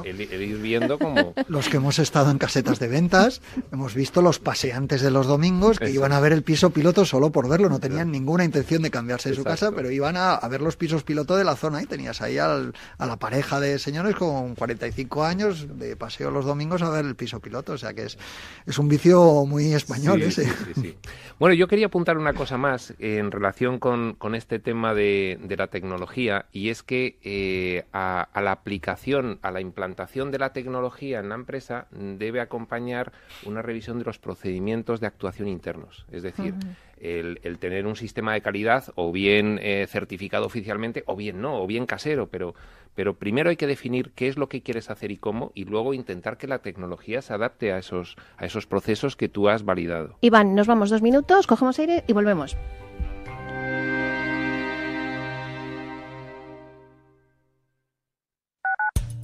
El, ir viendo como... Los que hemos estado en casetas de ventas, hemos visto los paseantes de los domingos que iban a ver el piso piloto solo por verlo, no tenían ninguna intención de cambiarse de su casa, pero iban a, ver los pisos piloto de la zona y tenías ahí a la pareja de señores con 45 años de paseo los domingos a ver el piso piloto, o sea que es, es un vicio muy español ese. bueno, yo quería apuntar una cosa más en relación con, este tema de, la tecnología y es que eh, a, la aplicación, a la implantación de la tecnología en la empresa debe acompañar una revisión de los procedimientos de actuación internos. Es decir, el, tener un sistema de calidad o bien eh, certificado oficialmente o bien no, o bien casero, pero, pero primero hay que definir qué es lo que quieres hacer y cómo y luego intentar que la tecnología se adapte a esos, a esos procesos que tú has validado. Iván, nos vamos dos minutos, cogemos aire y volvemos.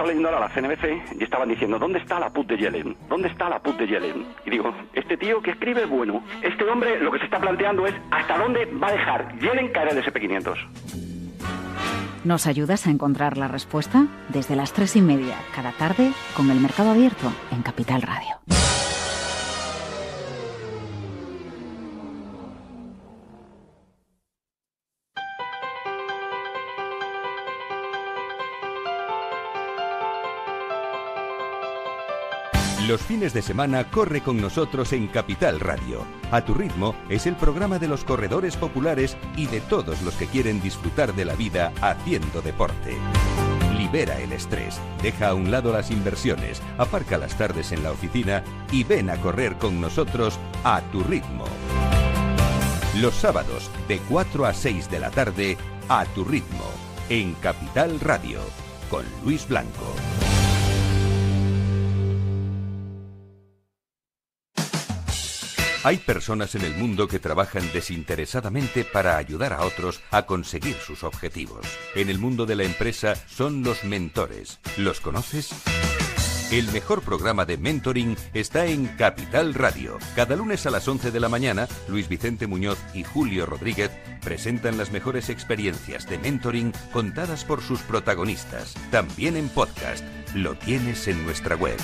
Estaba leyendo ahora la CNBC y estaban diciendo, ¿dónde está la put de Yellen? ¿Dónde está la put de Yellen? Y digo, este tío que escribe es bueno. Este hombre lo que se está planteando es hasta dónde va a dejar Yellen caer el SP500. ¿Nos ayudas a encontrar la respuesta? Desde las tres y media, cada tarde, con el mercado abierto en Capital Radio. Los fines de semana corre con nosotros en Capital Radio. A tu ritmo es el programa de los corredores populares y de todos los que quieren disfrutar de la vida haciendo deporte. Libera el estrés, deja a un lado las inversiones, aparca las tardes en la oficina y ven a correr con nosotros a tu ritmo. Los sábados de 4 a 6 de la tarde a tu ritmo en Capital Radio con Luis Blanco. Hay personas en el mundo que trabajan desinteresadamente para ayudar a otros a conseguir sus objetivos. En el mundo de la empresa son los mentores. ¿Los conoces? El mejor programa de mentoring está en Capital Radio. Cada lunes a las 11 de la mañana, Luis Vicente Muñoz y Julio Rodríguez presentan las mejores experiencias de mentoring contadas por sus protagonistas. También en podcast. Lo tienes en nuestra web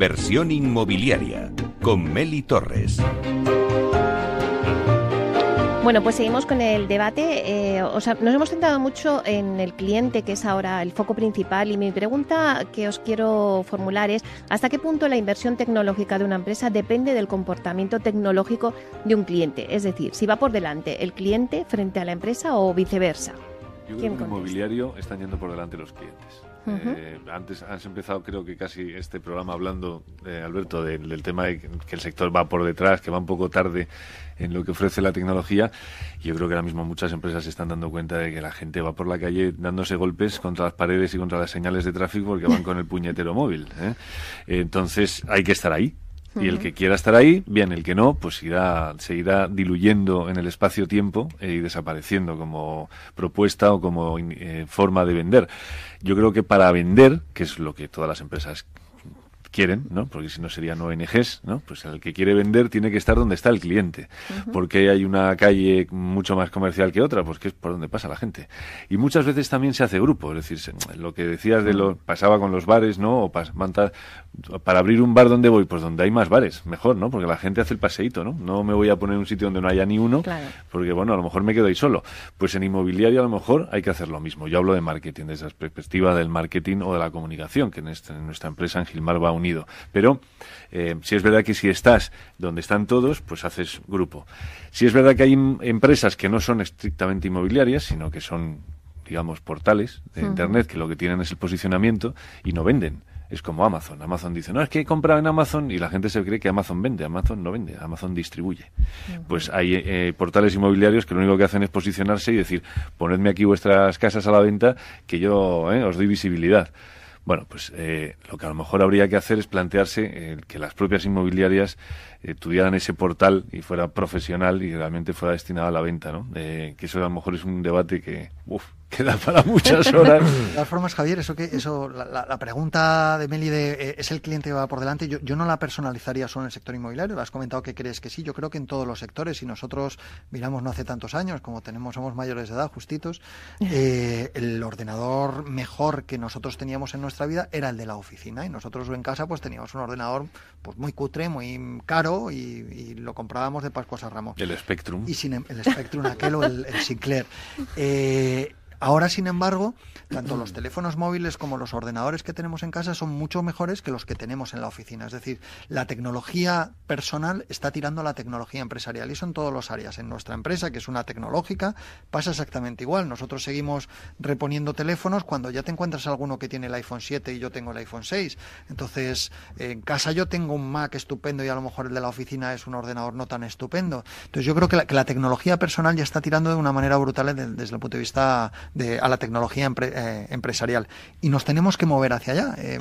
Inversión inmobiliaria con Meli Torres. Bueno, pues seguimos con el debate. Eh, nos hemos centrado mucho en el cliente, que es ahora el foco principal, y mi pregunta que os quiero formular es, ¿hasta qué punto la inversión tecnológica de una empresa depende del comportamiento tecnológico de un cliente? Es decir, si va por delante el cliente frente a la empresa o viceversa. Yo creo que en inmobiliario están yendo por delante los clientes. Eh, antes has empezado, creo que casi este programa hablando, eh, Alberto, del, tema de que el sector va por detrás, que va un poco tarde en lo que ofrece la tecnología. Yo creo que ahora mismo muchas empresas se están dando cuenta de que la gente va por la calle dándose golpes contra las paredes y contra las señales de tráfico porque van con el puñetero móvil. ¿eh? Entonces hay que estar ahí. Y el que quiera estar ahí, bien, el que no, pues irá, se irá diluyendo en el espacio-tiempo y desapareciendo como propuesta o como forma de vender. Yo creo que para vender, que es lo que todas las empresas quieren, ¿no? Porque si no serían ONGs, ¿no? Pues el que quiere vender tiene que estar donde está el cliente. Porque hay una calle mucho más comercial que otra, pues que es por donde pasa la gente. Y muchas veces también se hace grupo, es decir, lo que decías de lo pasaba con los bares, ¿no? O para abrir un bar donde voy, pues donde hay más bares, mejor, ¿no? Porque la gente hace el paseíto, ¿no? No me voy a poner en un sitio donde no haya ni uno, porque bueno, a lo mejor me quedo ahí solo. Pues en inmobiliario a lo mejor hay que hacer lo mismo. Yo hablo de marketing, desde la perspectiva del marketing o de la comunicación, que en, este, en nuestra empresa en Gilmar va unido. Pero eh, si es verdad que si estás donde están todos, pues haces grupo. Si es verdad que hay empresas que no son estrictamente inmobiliarias, sino que son, digamos, portales de Internet, que lo que tienen es el posicionamiento y no venden. Es como Amazon. Amazon dice, no, es que he comprado en Amazon y la gente se cree que Amazon vende. Amazon no vende, Amazon distribuye. Pues hay eh, portales inmobiliarios que lo único que hacen es posicionarse y decir, ponedme aquí vuestras casas a la venta que yo eh, os doy visibilidad. Bueno, pues eh, lo que a lo mejor habría que hacer es plantearse eh, que las propias inmobiliarias eh, tuvieran ese portal y fuera profesional y realmente fuera destinado a la venta, ¿no? que eso a lo mejor es un debate que, uf, queda para muchas horas. De todas formas, Javier, eso que eso la, pregunta de Meli de eh, ¿es el cliente que va por delante? Yo, yo, no la personalizaría solo en el sector inmobiliario. Lo has comentado que crees que sí. Yo creo que en todos los sectores, y nosotros miramos no hace tantos años, como tenemos, somos mayores de edad, justitos, eh, el ordenador mejor que nosotros teníamos en nuestra vida era el de la oficina. Y nosotros en casa pues teníamos un ordenador pues muy cutre, muy caro, y, lo comprábamos de Pascuas a Ramos. El Spectrum. Y sin em, el Spectrum aquel o el, el Sinclair. Eh, Ahora, sin embargo, tanto los teléfonos móviles como los ordenadores que tenemos en casa son mucho mejores que los que tenemos en la oficina. Es decir, la tecnología personal está tirando a la tecnología empresarial y eso en todas las áreas. En nuestra empresa, que es una tecnológica, pasa exactamente igual. Nosotros seguimos reponiendo teléfonos cuando ya te encuentras alguno que tiene el iPhone 7 y yo tengo el iPhone 6. Entonces, en casa yo tengo un Mac estupendo y a lo mejor el de la oficina es un ordenador no tan estupendo. Entonces, yo creo que la, tecnología personal ya está tirando de una manera brutal desde, el punto de vista de, a la tecnología eh, empresarial. Y nos tenemos que mover hacia allá. Eh,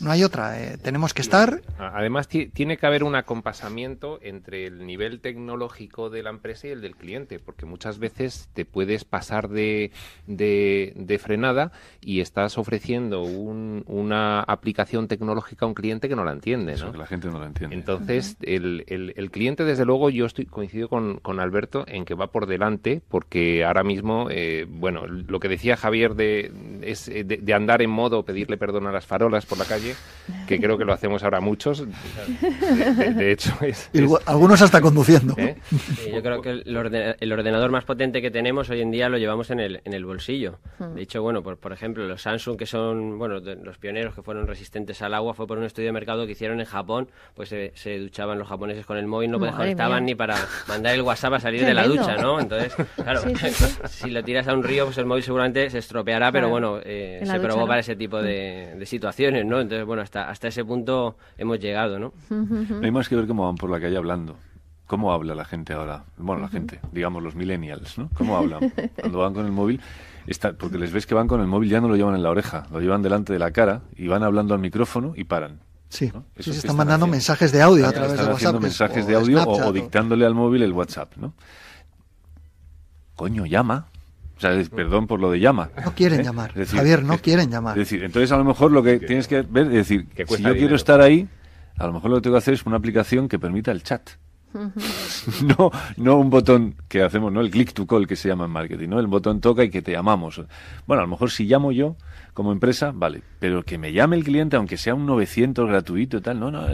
no hay otra. Eh, tenemos que estar. Además, tiene que haber un acompasamiento entre el nivel tecnológico de la empresa y el del cliente, porque muchas veces te puedes pasar de, de, frenada y estás ofreciendo una aplicación tecnológica a un cliente que no la entiende. Eso, que la gente no la entiende. Entonces, el, el, cliente, desde luego, yo estoy coincido con, con, Alberto en que va por delante, porque ahora mismo, eh, bueno, lo que decía Javier de, es de, de andar en modo pedirle perdón a las farolas por la calle que creo que lo hacemos ahora muchos. De, hecho, algunos hasta conduciendo. ¿Eh? yo creo que el, ordenador más potente que tenemos hoy en día lo llevamos en el, en el bolsillo. Hmm. De hecho, bueno, por, por ejemplo, los Samsung, que son bueno los pioneros que fueron resistentes al agua, fue por un estudio de mercado que hicieron en Japón, pues se, duchaban los japoneses con el móvil, no estaban ni para mandar el WhatsApp a salir de la ducha, ¿no? Entonces, claro, si lo tiras a un río, pues el móvil seguramente se estropeará, pero bueno, eh, se probó para ese tipo de, de situaciones, ¿no? Entonces, bueno, hasta, hasta ese punto hemos llegado, ¿no? No hay más que ver cómo van por la calle hablando. ¿Cómo habla la gente ahora? Bueno, la gente, digamos los millennials, ¿no? ¿Cómo hablan? Cuando van con el móvil, está, porque les ves que van con el móvil, ya no lo llevan en la oreja, lo llevan delante de la cara y van hablando al micrófono y paran. Sí, se están mandando mensajes de audio a través de WhatsApp. mensajes de audio o, dictándole al móvil el WhatsApp, ¿no? Coño, llama. O sea, perdón por lo de llama. No quieren ¿eh? llamar. Javier, no quieren llamar. Es decir, entonces a lo mejor lo que tienes que ver es decir, que si yo quiero estar ahí, a lo mejor lo que tengo que hacer es una aplicación que permita el chat. no, no un botón que hacemos, no el click to call que se llama en marketing, no el botón toca y que te llamamos. Bueno, a lo mejor si llamo yo como empresa, vale, pero que me llame el cliente aunque sea un 900 gratuito y tal, no, no,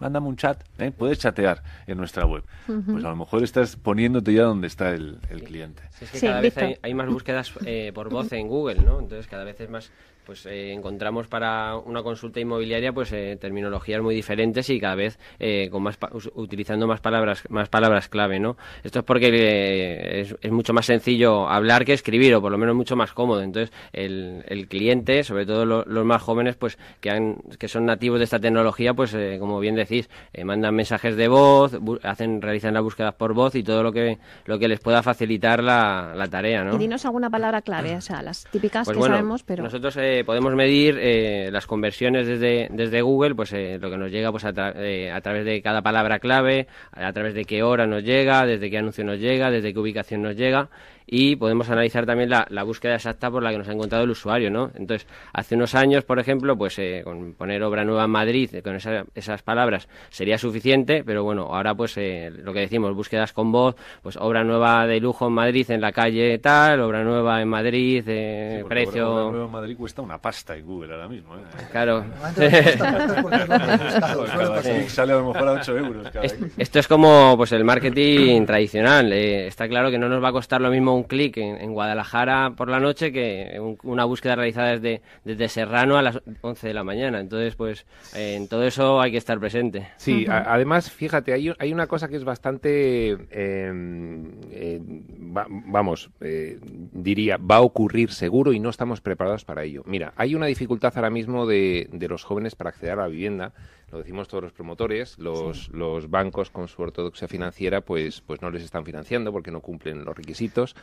mándame un chat, ¿eh? puedes chatear en nuestra web. Pues a lo mejor estás poniéndote ya donde está el, cliente. es que cada vez hay, más búsquedas eh, por voz en Google, ¿no? Entonces cada vez es más pues eh, encontramos para una consulta inmobiliaria pues eh, terminologías muy diferentes y cada vez eh, con más utilizando más palabras más palabras clave no esto es porque es, mucho más sencillo hablar que escribir o por lo menos mucho más cómodo. Entonces el, el cliente sobre todo los más jóvenes pues que han que son nativos de esta tecnología pues como bien decís mandan mensajes de voz hacen realizan las búsquedas por voz y todo lo que lo que les pueda facilitar la, la tarea no y dinos alguna palabra clave o sea las típicas pues que sabemos pero nosotros podemos medir eh, las conversiones desde, desde Google, pues eh, lo que nos llega pues a, eh, a, través de cada palabra clave, a través de qué hora nos llega, desde qué anuncio nos llega, desde qué ubicación nos llega y podemos analizar también la, la, búsqueda exacta por la que nos ha encontrado el usuario, ¿no? Entonces, hace unos años, por ejemplo, pues eh, con poner obra nueva en Madrid, eh, con esas palabras, sería suficiente, pero bueno, ahora pues eh, lo que decimos, búsquedas con voz, pues obra nueva de lujo en Madrid, en la calle tal, obra nueva en Madrid, eh, precio... Obra, nueva en Madrid cuesta una pasta en Google ahora mismo, ¿eh? Claro. sale a lo mejor a 8 euros Esto es como pues el marketing tradicional, está claro que no nos va a costar lo mismo un clic en, Guadalajara por la noche que una búsqueda realizada desde, desde Serrano a las 11 de la mañana. Entonces, pues en todo eso hay que estar presente. Sí, además, fíjate, hay, hay, una cosa que es bastante, em, eh, vamos, eh, diría, va a ocurrir seguro y no estamos preparados para ello. Mira, hay una dificultad ahora mismo de, de los jóvenes para acceder a la vivienda lo decimos todos los promotores, los, los bancos con su ortodoxia financiera pues, pues no les están financiando porque no cumplen los requisitos,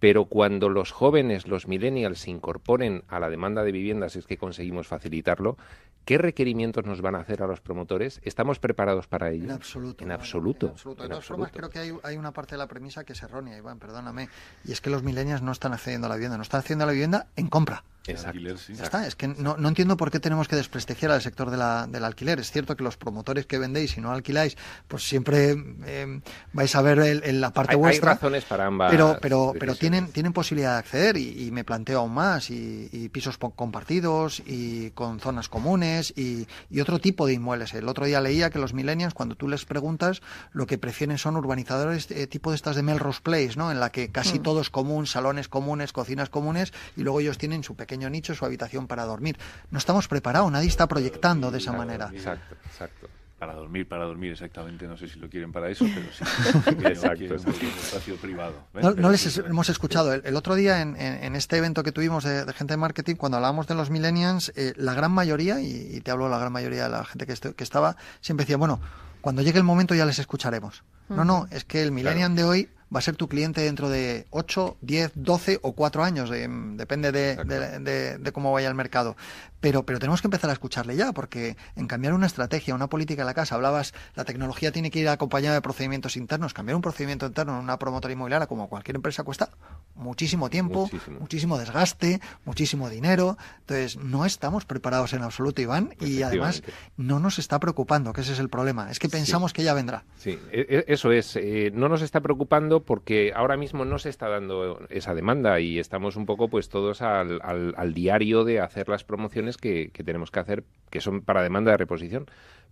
pero cuando los jóvenes, los millennials, se incorporen a la demanda de viviendas, es que conseguimos facilitarlo, ¿qué requerimientos nos van a hacer a los promotores? ¿Estamos preparados para ello? En absoluto. En absoluto. De todas formas, creo que hay, hay, una parte de la premisa que es errónea, Iván, perdóname, y es que los millennials no están accediendo a la vivienda, no están accediendo a la vivienda en compra. Alquiler, sí. Ya está, es que no, no, entiendo por qué tenemos que desprestigiar al sector de la, del alquiler. Es cierto que los promotores que vendéis y no alquiláis, pues siempre eh, vais a ver el, la parte vuestra. Hay razones para ambas. Pero, pero, pero tienen, tienen posibilidad de acceder y, y me planteo aún más. Y, y, pisos compartidos y con zonas comunes y, y, otro tipo de inmuebles. El otro día leía que los millennials, cuando tú les preguntas, lo que prefieren son urbanizadores eh, tipo de estas de Melrose Place, ¿no? En la que casi mm. todo es común, salones comunes, cocinas comunes y luego ellos tienen su pequeño nicho, su habitación para dormir. No estamos preparados, nadie está proyectando de esa manera. Exacto, exacto. Para dormir, para dormir exactamente, no sé si lo quieren para eso, pero sí. exacto, un espacio privado. No, les hemos escuchado. El, otro día en, en, este evento que tuvimos de, de, gente de marketing, cuando hablábamos de los millennials, eh, la gran mayoría, y, y, te hablo la gran mayoría de la gente que, que estaba, siempre decía, bueno, cuando llegue el momento ya les escucharemos. No, no, es que el millennial claro. de hoy va a ser tu cliente dentro de 8, 10, 12 o 4 años, eh, depende de, de, de, de, cómo vaya el mercado. Pero, pero tenemos que empezar a escucharle ya, porque en cambiar una estrategia, una política en la casa, hablabas, la tecnología tiene que ir acompañada de procedimientos internos. Cambiar un procedimiento interno en una promotora inmobiliaria, como cualquier empresa, cuesta muchísimo tiempo, muchísimo, muchísimo desgaste, muchísimo dinero. Entonces, no estamos preparados en absoluto, Iván, y además no nos está preocupando, que ese es el problema. Es que pensamos sí. que ya vendrá. Sí, e, e, eso es. Eh, no nos está preocupando porque ahora mismo no se está dando esa demanda y estamos un poco pues todos al, al, al diario de hacer las promociones que, que, tenemos que hacer que son para demanda de reposición.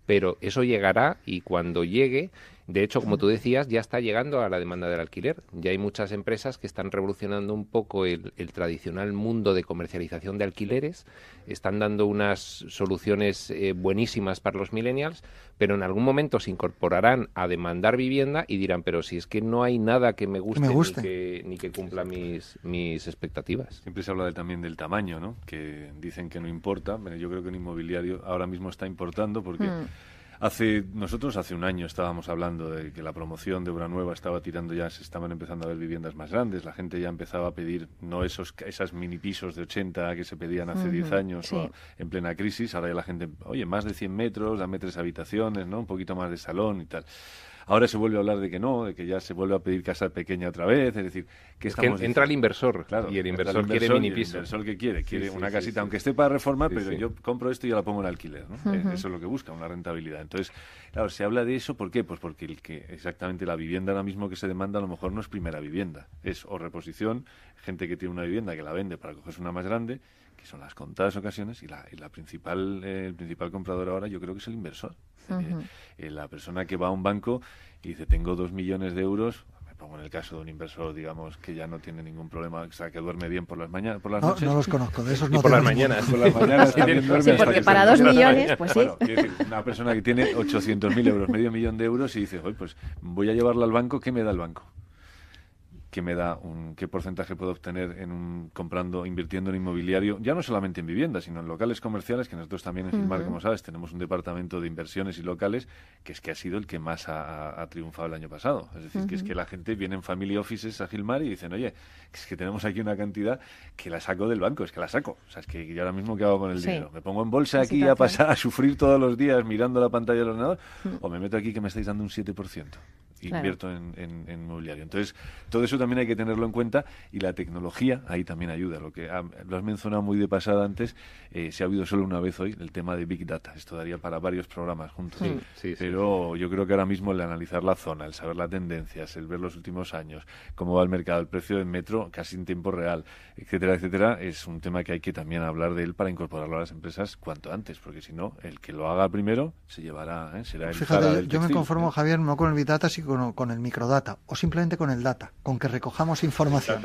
Pero eso llegará y cuando llegue, de hecho, como tú decías, ya está llegando a la demanda del alquiler. Ya hay muchas empresas que están revolucionando un poco el, el tradicional mundo de comercialización de alquileres, están dando unas soluciones eh, buenísimas para los millennials, pero en algún momento se incorporarán a demandar vivienda y dirán, pero si es que no hay nada que me guste, me guste. Ni, que, ni, que, cumpla mis, mis expectativas. Siempre se habla de, también del tamaño, ¿no? que dicen que no importa. Bueno, yo creo que en inmobiliario ahora mismo está importando porque... Mm. Hace, nosotros hace un año estábamos hablando de que la promoción de obra nueva estaba tirando ya, se estaban empezando a ver viviendas más grandes, la gente ya empezaba a pedir no esos esas mini pisos de 80 que se pedían hace 10 uh -huh, años sí. o en plena crisis, ahora ya la gente, oye, más de 100 metros, dame tres habitaciones, ¿no? Un poquito más de salón y tal. Ahora se vuelve a hablar de que no, de que ya se vuelve a pedir casa pequeña otra vez, es decir, que es estamos que entra el inversor, claro, y el inversor, el inversor quiere mini piso. El inversor que quiere, quiere sí, una sí, casita, sí, aunque esté para reformar, pero yo compro esto y ya la pongo en alquiler, ¿no? Uh -huh. Eso es lo que busca, una rentabilidad. Entonces, claro, se habla de eso, ¿por qué? Pues porque el que exactamente la vivienda ahora mismo que se demanda a lo mejor no es primera vivienda, es o reposición, gente que tiene una vivienda que la vende para cogerse una más grande, que son las contadas ocasiones, y la, y la principal, eh, el principal comprador ahora yo creo que es el inversor. Uh -huh. eh, la persona que va a un banco y dice, tengo dos millones de euros, me pongo en el caso de un inversor, digamos, que ya no tiene ningún problema, o sea, que duerme bien por las mañanas, por las no, noches. No los conozco, de esos no y por las mañanas. Por las mañanas también duerme sí, porque para dos millones, pues sí. Bueno, una persona que tiene 800.000 euros, medio millón de euros, y dice, oye, pues voy a llevarla al banco, ¿qué me da el banco? Qué me da un qué porcentaje puedo obtener en un comprando invirtiendo en inmobiliario ya no solamente en viviendas sino en locales comerciales que nosotros también en Gilmar uh -huh. como sabes tenemos un departamento de inversiones y locales que es que ha sido el que más ha, ha triunfado el año pasado es decir uh -huh. que es que la gente viene en family offices a Gilmar y dicen oye es que tenemos aquí una cantidad que la saco del banco es que la saco o sea es que yo ahora mismo qué hago con el sí. dinero me pongo en bolsa aquí situación. a pasar a sufrir todos los días mirando la pantalla del ordenador uh -huh. o me meto aquí que me estáis dando un 7% claro. invierto en, en, en, mobiliario. Entonces, todo eso también hay que tenerlo en cuenta y la tecnología ahí también ayuda. Lo que ha, lo has mencionado muy de pasada antes, eh, se ha habido solo una vez hoy el tema de Big Data. Esto daría para varios programas juntos. Sí, sí, Pero sí, yo creo que ahora mismo el analizar la zona, el saber las tendencias, el ver los últimos años, cómo va el mercado, el precio del metro casi en tiempo real, etcétera, etcétera, es un tema que hay que también hablar de él para incorporarlo a las empresas cuanto antes, porque si no, el que lo haga primero se llevará, ¿eh? será el Fíjate, yo me conformo, ¿eh? Javier, no con el Big Data, sino con, con el microdata o simplemente con el data, con que recojamos información.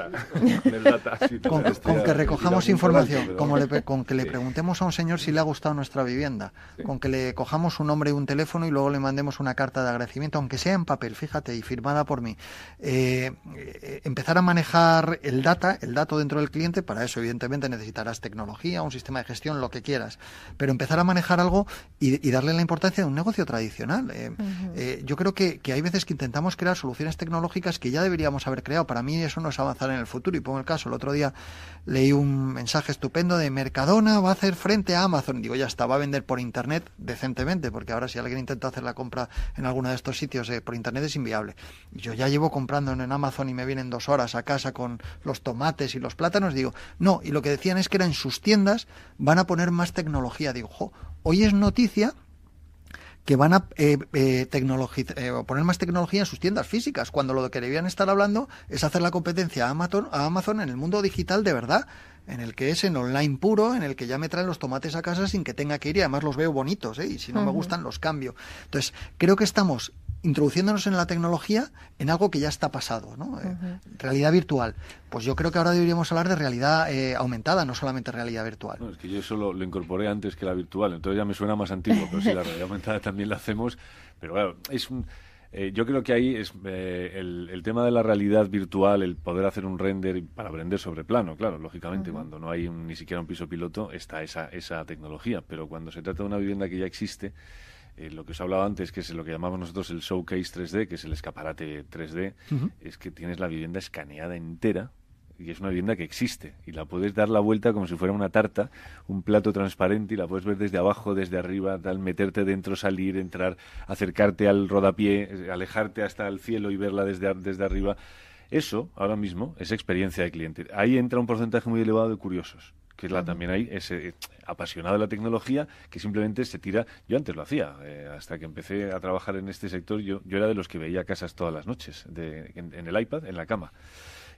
con, con, que recojamos información, como le, con que le preguntemos a un señor si le ha gustado nuestra vivienda, sí. con que le cojamos un nombre y un teléfono y luego le mandemos una carta de agradecimiento, aunque sea en papel, fíjate, y firmada por mí. Eh, eh, empezar a manejar el data, el dato dentro del cliente, para eso evidentemente necesitarás tecnología, un sistema de gestión, lo que quieras, pero empezar a manejar algo y, y darle la importancia de un negocio tradicional. Eh, uh -huh. yo creo que, que hay veces que intentamos crear soluciones tecnológicas que ya deberíamos haber creado. Para mí eso no es avanzar en el futuro. Y pongo el caso, el otro día leí un mensaje estupendo de Mercadona va a hacer frente a Amazon. Digo, ya está, va a vender por Internet decentemente, porque ahora si alguien intenta hacer la compra en alguno de estos sitios eh, por Internet es inviable. Yo ya llevo comprando en Amazon y me vienen dos horas a casa con los tomates y los plátanos. Digo, no, y lo que decían es que era en sus tiendas van a poner más tecnología. Digo, jo, hoy es noticia que van a eh, eh, eh, poner más tecnología en sus tiendas físicas, cuando lo que debían estar hablando es hacer la competencia a Amazon, a Amazon en el mundo digital de verdad, en el que es en online puro, en el que ya me traen los tomates a casa sin que tenga que ir y además los veo bonitos, y si no me gustan los cambio. Entonces, creo que estamos introduciéndonos en la tecnología en algo que ya está pasado, ¿no? Eh, realidad virtual. Pues yo creo que ahora deberíamos hablar de realidad eh, aumentada, no solamente realidad virtual. es que yo eso lo, incorporé antes que la virtual, entonces ya me suena más antiguo, pero sí, la realidad aumentada también la hacemos. Pero claro, es un, eh, yo creo que ahí es el, el, tema de la realidad virtual, el poder hacer un render para aprender sobre plano, claro, lógicamente, cuando no hay ni siquiera un piso piloto está esa, esa tecnología, pero cuando se trata de una vivienda que ya existe, eh, lo que os hablaba antes, que es lo que llamamos nosotros el showcase 3D, que es el escaparate 3D, es que tienes la vivienda escaneada entera y es una vivienda que existe y la puedes dar la vuelta como si fuera una tarta, un plato transparente y la puedes ver desde abajo, desde arriba, tal, meterte dentro, salir, entrar, acercarte al rodapié, eh, alejarte hasta el cielo y verla desde, desde arriba. Eso, ahora mismo, es experiencia de cliente. Ahí entra un porcentaje muy elevado de curiosos que la, también hay ese apasionado de la tecnología que simplemente se tira. Yo antes lo hía, eh, hasta que empecé a trabajar en este sector, yo, yo era de los que veía casas todas las noches de, en, el iPad, en la cama.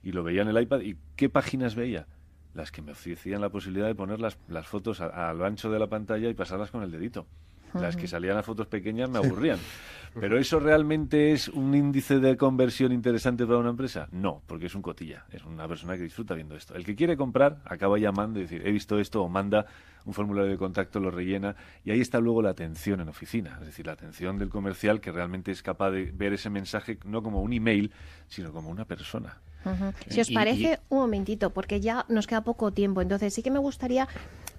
Y lo veía en el iPad y ¿qué páginas veía? Las que me ofrecían la posibilidad de poner las, las fotos a, lo ancho de la pantalla y pasarlas con el dedito. Las que salían las fotos pequeñas me aburrían. ¿Pero eso realmente es un índice de conversión interesante para una empresa? No, porque es un cotilla. Es una persona que disfruta viendo esto. El que quiere comprar acaba llamando y decir, he visto esto, o manda un formulario de contacto, lo rellena. Y ahí está luego la atención en oficina. Es decir, la atención del comercial que realmente es capaz de ver ese mensaje no como un email, sino como una persona. Si os parece, un momentito, porque ya nos queda poco tiempo. Entonces, sí que me gustaría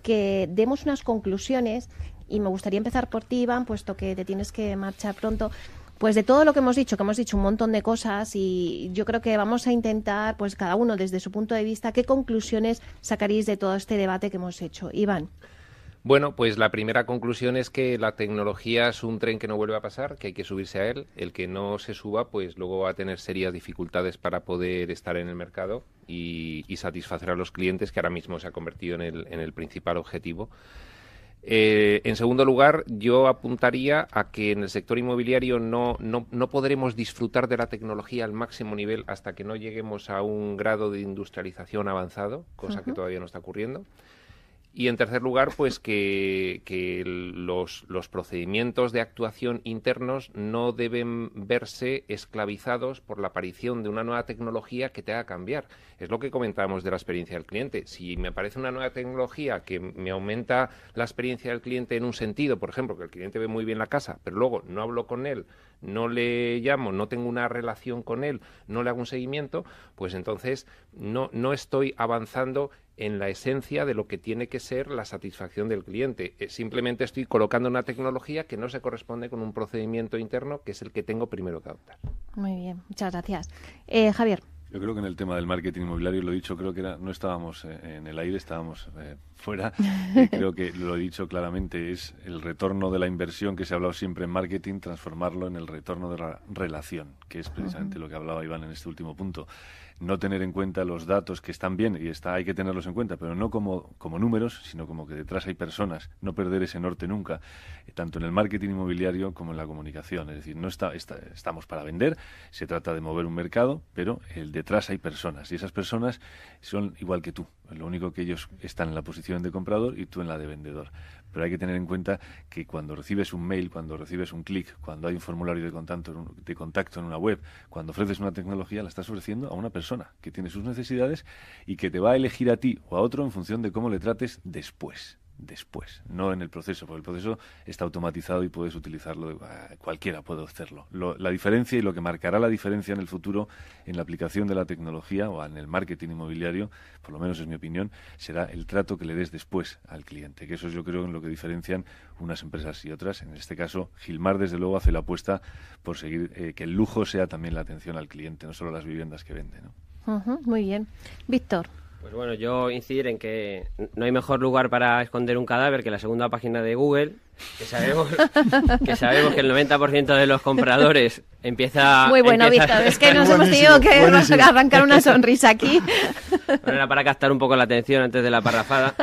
que demos unas conclusiones y me gustaría empezar por ti, Iván, puesto que te tienes que marchar pronto. Pues de todo lo que hemos dicho, que hemos dicho un montón de cosas y yo creo que vamos a intentar, pues cada uno desde su punto de vista, qué conclusiones sacaréis de todo este debate que hemos hecho. Iván. Bueno, pues la primera conclusión es que la tecnología es un tren que no vuelve a pasar, que hay que subirse a él. El que no se suba, pues luego va a tener serias dificultades para poder estar en el mercado y, satisfacer a los clientes, que ahora mismo se ha convertido en el, en el principal objetivo. Eh, en segundo lugar, yo apuntaría a que en el sector inmobiliario no, no, no, podremos disfrutar de la tecnología al máximo nivel hasta que no lleguemos a un grado de industrialización avanzado, cosa que todavía no está ocurriendo. Y en tercer lugar, pues que, los, los, procedimientos de actuación internos no deben verse esclavizados por la aparición de una nueva tecnología que te haga cambiar. Es lo que comentábamos de la experiencia del cliente. Si me aparece una nueva tecnología que me aumenta la experiencia del cliente en un sentido, por ejemplo, que el cliente ve muy bien la casa, pero luego no hablo con él, no le llamo, no tengo una relación con él, no le hago un seguimiento, pues entonces no, no estoy avanzando en la esencia de lo que tiene que ser la satisfacción del cliente. Eh, simplemente estoy colocando una tecnología que no se corresponde con un procedimiento interno que es el que tengo primero que adoptar. Muy bien, muchas gracias. Eh, Javier. Yo creo que en el tema del marketing inmobiliario, lo he dicho, creo que era, no estábamos eh, en el aire, estábamos fuera. creo que lo he dicho claramente, es el retorno de la inversión que se ha hablado siempre en marketing, transformarlo en el retorno de la relación, que es precisamente lo que hablaba Iván en este último punto no tener en cuenta los datos que están bien y está, hay que tenerlos en cuenta, pero no como, como números, sino como que detrás hay personas, no perder ese norte nunca, eh, tanto en el marketing inmobiliario como en la comunicación. Es decir, no está, estamos para vender, se trata de mover un mercado, pero el detrás hay personas y esas personas son igual que tú. Lo único que ellos están en la posición de comprador y tú en la de vendedor pero hay que tener en cuenta que cuando recibes un mail, cuando recibes un clic, cuando hay un formulario de contacto, en una web, cuando ofreces una tecnología, la estás ofreciendo a una persona que tiene sus necesidades y que te va a elegir a ti o a otro en función de cómo le trates después. Después, no en el proceso, porque el proceso está automatizado y puedes utilizarlo, eh, cualquiera puede hacerlo. la diferencia y lo que marcará la diferencia en el futuro en la aplicación de la tecnología o en el marketing inmobiliario, por lo menos es mi opinión, será el trato que le des después al cliente, que eso es yo creo en lo que diferencian unas empresas y otras. En este caso, Gilmar desde luego hace la apuesta por seguir eh, que el lujo sea también la atención al cliente, no solo las viviendas que vende. muy bien. Víctor. Pues bueno, yo incidir en que no hay mejor lugar para esconder un cadáver que la segunda página de Google, que sabemos que, sabemos que el 90% de los compradores empieza... Muy bueno, Víctor, es que nos hemos tenido que arrancar una sonrisa aquí. Bueno, era para captar un poco la atención antes de la parrafada.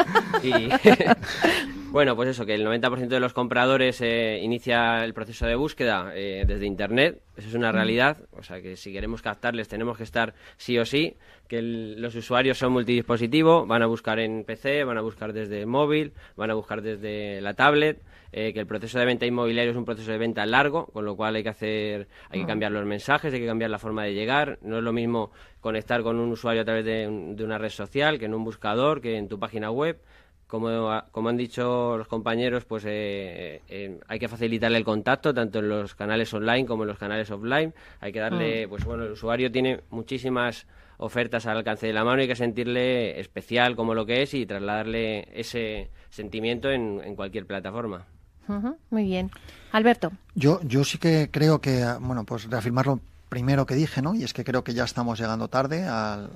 Y bueno, pues eso, que el 90% de los compradores eh, inicia el proceso de búsqueda eh, desde Internet, eso es una mm. realidad, o sea que si queremos captarles tenemos que estar sí o sí, que los usuarios son multidispositivo, van a buscar en PC, van a buscar desde móvil, van a buscar desde la tablet, eh, que el proceso de venta inmobiliario es un proceso de venta largo, con lo cual hay que hacer, hay que mm. cambiar los mensajes, hay que cambiar la forma de llegar, no es lo mismo conectar con un usuario a través de una red social que en un buscador, que en tu página web como, como han dicho los compañeros, pues eh, eh, hay que facilitarle el contacto tanto en los canales online como en los canales offline. Hay que darle, mm. pues bueno, el usuario tiene muchísimas ofertas al alcance de la mano, y hay que sentirle especial como lo que es y trasladarle ese sentimiento en, cualquier plataforma. Muy bien. Alberto. Yo, yo sí que creo que, bueno, pues reafirmarlo primero que dije, ¿no? Y es que creo que ya estamos llegando tarde al,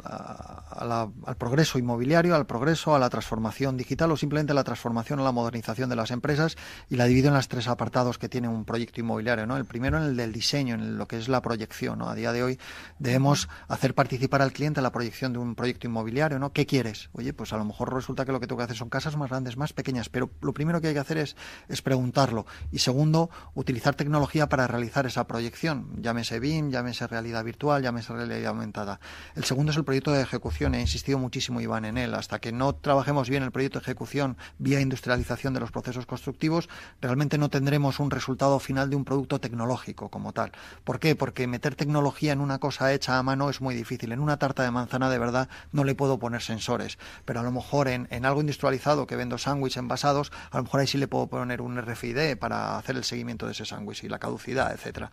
progreso inmobiliario, al progreso, a la transformación digital o simplemente la transformación o la modernización de las empresas y la divido en las tres apartados que tiene un proyecto inmobiliario, ¿no? El primero en el del diseño, en lo que es la proyección, ¿no? A día de hoy debemos hacer participar al cliente en la proyección de un proyecto inmobiliario, ¿no? ¿Qué quieres? Oye, pues a lo mejor resulta que lo que tengo que hacer son casas más grandes, más pequeñas, pero lo primero que hay que hacer es, es preguntarlo. Y segundo, utilizar tecnología para realizar esa proyección, llámese BIM, llámese realidad virtual, llámese realidad aumentada. El segundo es el proyecto de ejecución. He insistido muchísimo, Iván, en él. Hasta que no trabajemos bien el proyecto de ejecución vía industrialización de los procesos constructivos, realmente no tendremos un resultado final de un producto tecnológico como tal. ¿Por qué? Porque meter tecnología en una cosa hecha a mano es muy difícil. En una tarta de manzana de verdad no le puedo poner sensores, pero a lo mejor en, en algo industrializado que vendo sándwich envasados, a lo mejor ahí sí le puedo poner un RFID para hacer el seguimiento de ese sándwich y la caducidad, etcétera.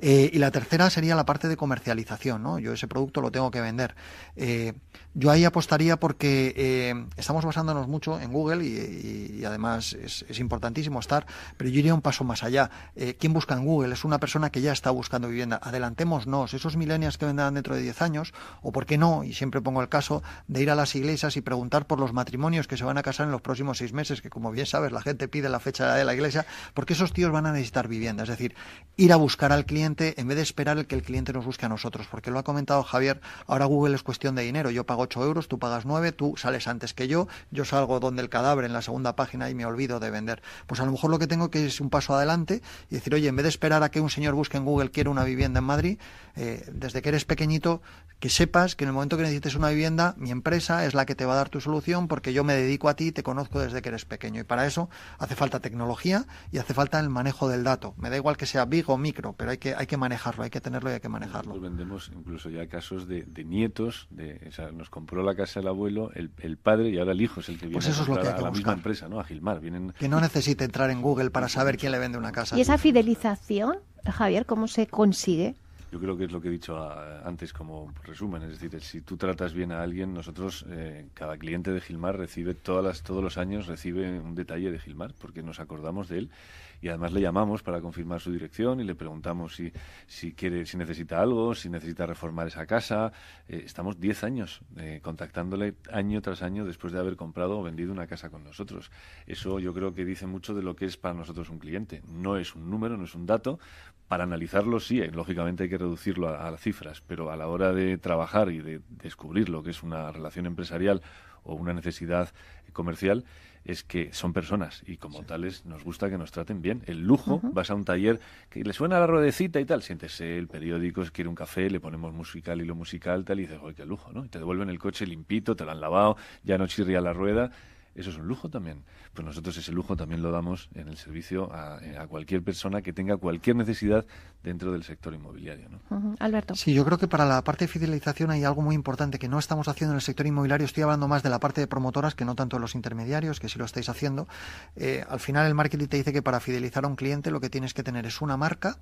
Eh, y la tercera sería la parte de comercialización, ¿no? Yo ese producto lo tengo que vender. Eh, yo ahí apostaría porque eh, estamos basándonos mucho en Google y, además es, importantísimo estar, pero yo iría un paso más allá. ¿Quién busca en Google? Es una persona que ya está buscando vivienda. Adelantémonos, esos millennials que vendrán dentro de 10 años, o por qué no, y siempre pongo el caso de ir a las iglesias y preguntar por los matrimonios que se van a casar en los próximos seis meses, que como bien sabes, la gente pide la fecha de la iglesia, porque esos tíos van a necesitar vivienda. Es decir, ir a buscar al cliente en vez de esperar el que el cliente nos busque a nosotros, porque lo ha comentado Javier, ahora Google es cuestión de dinero, yo pago 8 euros, tú pagas 9, tú sales antes que yo, yo salgo donde el cadáver en la segunda página y me olvido de vender. Pues a lo mejor lo que tengo que es un paso adelante y decir, oye, en vez de esperar a que un señor busque en Google quiere una vivienda en Madrid, eh, desde que eres pequeñito, que sepas que en el momento que necesites una vivienda, mi empresa es la que te va a dar tu solución porque yo me dedico a ti, te conozco desde que eres pequeño. Y para eso hace falta tecnología y hace falta el manejo del dato. Me da igual que sea big o micro, pero hay que, hay que manejarlo, hay que tenerlo y hay que manejarlo. Nosotros vendemos incluso ya casos de, nietos, de, o sea, nos compró la casa el abuelo, el, padre y ahora el hijo es el que pues viene eso a, es lo que a la misma empresa, ¿no? A Gilmar. Vienen... Que no necesite entrar en Google para saber quién le vende una casa. ¿Y esa fidelización, Javier, cómo se consigue? Yo creo que es lo que he dicho ah, antes como resumen, es decir, si tú tratas bien a alguien, nosotros, eh, cada cliente de Gilmar recibe todas las, todos los años recibe un detalle de Gilmar, porque nos acordamos de él y además le llamamos para confirmar su dirección y le preguntamos si, si quiere, si necesita algo, si necesita reformar esa casa. Eh, estamos 10 años eh, contactándole año tras año después de haber comprado o vendido una casa con nosotros. Eso yo creo que dice mucho de lo que es para nosotros un cliente. No es un número, no es un dato. Para analizarlo sí, eh, lógicamente hay que reducirlo a, a cifras, pero a la hora de trabajar y de descubrir lo que es una relación empresarial o una necesidad comercial, es que son personas y como tales nos gusta que nos traten bien. El lujo, vas a un taller que le suena la ruedecita y tal, siéntese el periódico, si quiere un café, le ponemos musical y lo musical, tal, y dices, oye, qué lujo, ¿no? Y te devuelven el coche limpito, te lo han lavado, ya no chirría la rueda Eso es un lujo también. Pues nosotros ese lujo también lo damos en el servicio a, a cualquier persona que tenga cualquier necesidad dentro del sector inmobiliario. ¿no? Alberto. Sí, yo creo que para la parte de fidelización hay algo muy importante que no estamos haciendo en el sector inmobiliario. Estoy hablando más de la parte de promotoras que no tanto de los intermediarios, que sí lo estáis haciendo. Eh, al final el marketing te dice que para fidelizar a un cliente lo que tienes que tener es una marca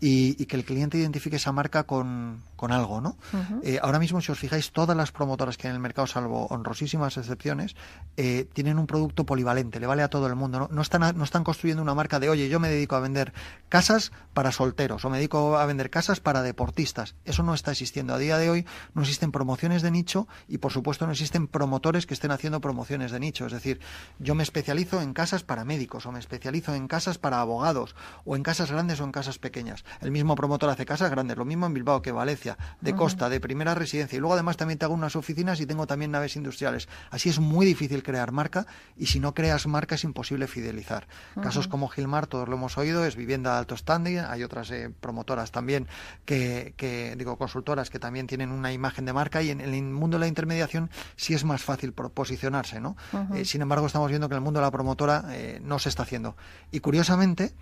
y, que el cliente identifique esa marca con, con algo, ¿no? Eh, ahora mismo, si os fijáis, todas las promotoras que hay en el mercado, salvo honrosísimas excepciones, eh, tienen un producto polivalente, le vale a todo el mundo. ¿no? No, están, no están construyendo una marca de, oye, yo me dedico a vender casas para solteros o me dedico a vender casas para deportistas. Eso no está existiendo. A día de hoy no existen promociones de nicho y, por supuesto, no existen promotores que estén haciendo promociones de nicho. Es decir, yo me especializo en casas para médicos o me especializo en casas para abogados o en casas grandes o en casas pequeñas. El mismo promotor hace casas grandes, lo mismo en Bilbao que Valencia, de costa, de primera residencia. Y luego además también tengo unas oficinas y tengo también naves industriales. Así es muy difícil crear marca y si no creas marca es imposible fidelizar. Casos como Gilmar, todos lo hemos oído, es vivienda de alto standing. Hay otras eh, promotoras también que, que, digo, consultoras que también tienen una imagen de marca y en, el mundo de la intermediación sí es más fácil posicionarse, ¿no? Eh, sin embargo, estamos viendo que en el mundo de la promotora eh, no se está haciendo. Y curiosamente,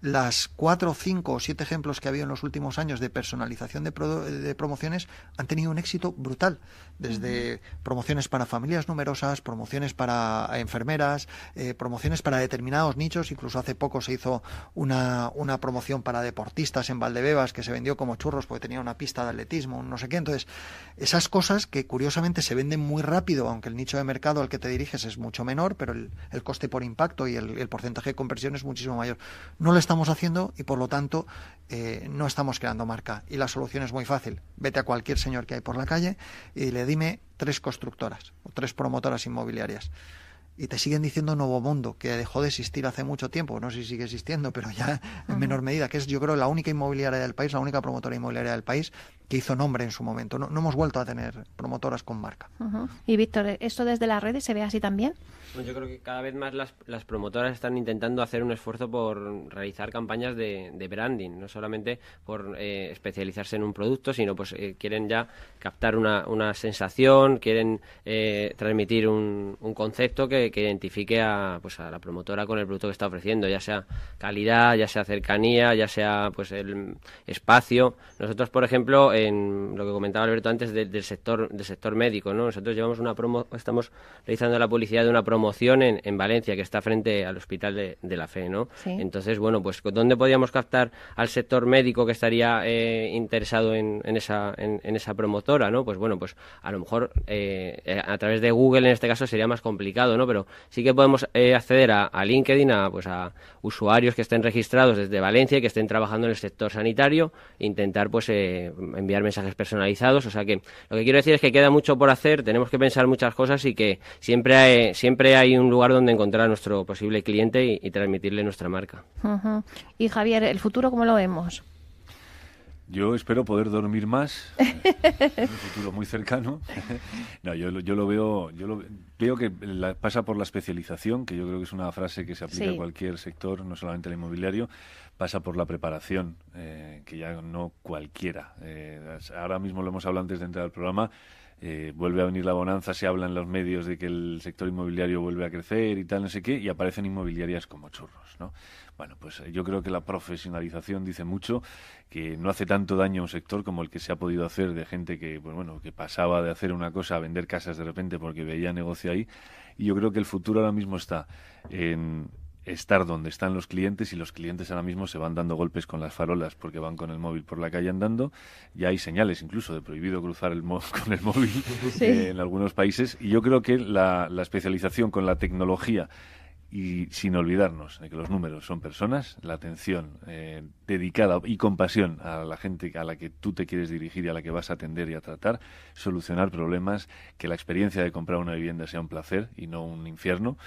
las cuatro, cinco o siete ejemplos que ha habido en los últimos años de personalización de, de promociones han tenido un éxito brutal, desde promociones para familias numerosas, promociones para enfermeras, eh, promociones para determinados nichos, incluso hace poco se hizo una, una promoción para deportistas en Valdebebas que se vendió como churros porque tenía una pista de atletismo, no sé qué, entonces esas cosas que curiosamente se venden muy rápido, aunque el nicho de mercado al que te diriges es mucho menor, pero el, el coste por impacto y el, el porcentaje de conversión es muchísimo mayor. No lo estamos haciendo y por lo tanto eh, no estamos creando marca. Y la solución es muy fácil. Vete a cualquier señor que hay por la calle y le dime tres constructoras o tres promotoras inmobiliarias y te siguen diciendo Nuevo Mundo, que dejó de existir hace mucho tiempo, no sé si sigue existiendo, pero ya en menor medida, que es yo creo la única inmobiliaria del país, la única promotora inmobiliaria del país que hizo nombre en su momento. No, hemos vuelto a tener promotoras con marca. Y Víctor, ¿esto desde las redes se ve así también? Yo creo que cada vez más las, promotoras están intentando hacer un esfuerzo por realizar campañas de, branding, no solamente por eh, especializarse en un producto, sino pues eh, quieren ya captar una, una sensación, quieren eh, transmitir un, un concepto que, que, identifique a, pues, a la promotora con el producto que está ofreciendo, ya sea calidad, ya sea cercanía, ya sea pues el espacio. Nosotros, por ejemplo, en lo que comentaba Alberto antes del sector del sector médico, ¿no? Nosotros llevamos una promo, estamos realizando la publicidad de una promoción en, en Valencia que está frente al Hospital de, de la Fe, ¿no? Entonces, bueno, pues ¿dónde podríamos captar al sector médico que estaría eh, interesado en, en esa en, esa promotora, ¿no? Pues bueno, pues a lo mejor eh, a través de Google en este caso sería más complicado, ¿no? Pero sí que podemos eh, acceder a, a, LinkedIn, a pues a usuarios que estén registrados desde Valencia y que estén trabajando en el sector sanitario, intentar pues enviar mensajes personalizados. O sea que lo que quiero decir es que queda mucho por hacer, tenemos que pensar muchas cosas y que siempre hay, siempre hay un lugar donde encontrar a nuestro posible cliente y, transmitirle nuestra marca. Y Javier, ¿el futuro cómo lo vemos? Yo espero poder dormir más en un futuro muy cercano. no, yo, yo, lo veo, yo lo veo que pasa por la especialización, que yo creo que es una frase que se aplica a cualquier sector, no solamente al inmobiliario, pasa por la preparación, eh, que ya no cualquiera. Eh, ahora mismo lo hemos hablado antes de entrar al programa. Eh, vuelve a venir la bonanza, se habla en los medios de que el sector inmobiliario vuelve a crecer y tal, no sé qué, y aparecen inmobiliarias como churros, ¿no? Bueno, pues yo creo que la profesionalización dice mucho, que no hace tanto daño a un sector como el que se ha podido hacer de gente que, pues bueno, que pasaba de hacer una cosa a vender casas de repente porque veía negocio ahí, y yo creo que el futuro ahora mismo está en estar donde están los clientes y los clientes ahora mismo se van dando golpes con las farolas porque van con el móvil por la calle andando. Ya hay señales incluso de prohibido cruzar el con el móvil eh, en algunos países. Y yo creo que la, especialización con la tecnología y sin olvidarnos de que los números son personas, la atención eh, dedicada y compasión a la gente a la que tú te quieres dirigir y a la que vas a atender y a tratar, solucionar problemas, que la experiencia de comprar una vivienda sea un placer y no un infierno.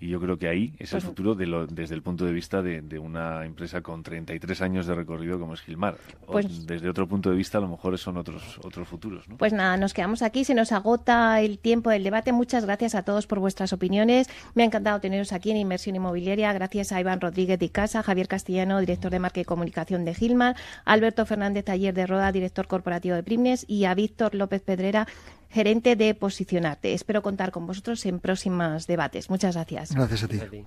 Y yo creo que ahí es el futuro de lo, desde el punto de vista de, una empresa con 33 años de recorrido como es Gilmar. Pues, desde otro punto de vista, a lo mejor son otros, otros futuros. ¿no? Pues nada, nos quedamos aquí. Se nos agota el tiempo del debate. Muchas gracias a todos por vuestras opiniones. Me ha encantado teneros aquí en Inversión Inmobiliaria. Gracias a Iván Rodríguez de Casa, Javier Castellano, director de Marca y Comunicación de Gilmar, Alberto Fernández Taller de Roda, director corporativo de Primnes, y a Víctor López Pedrera, gerente de Posicionarte. Espero contar con vosotros en próximos debates. Muchas gracias. Gracias a ti.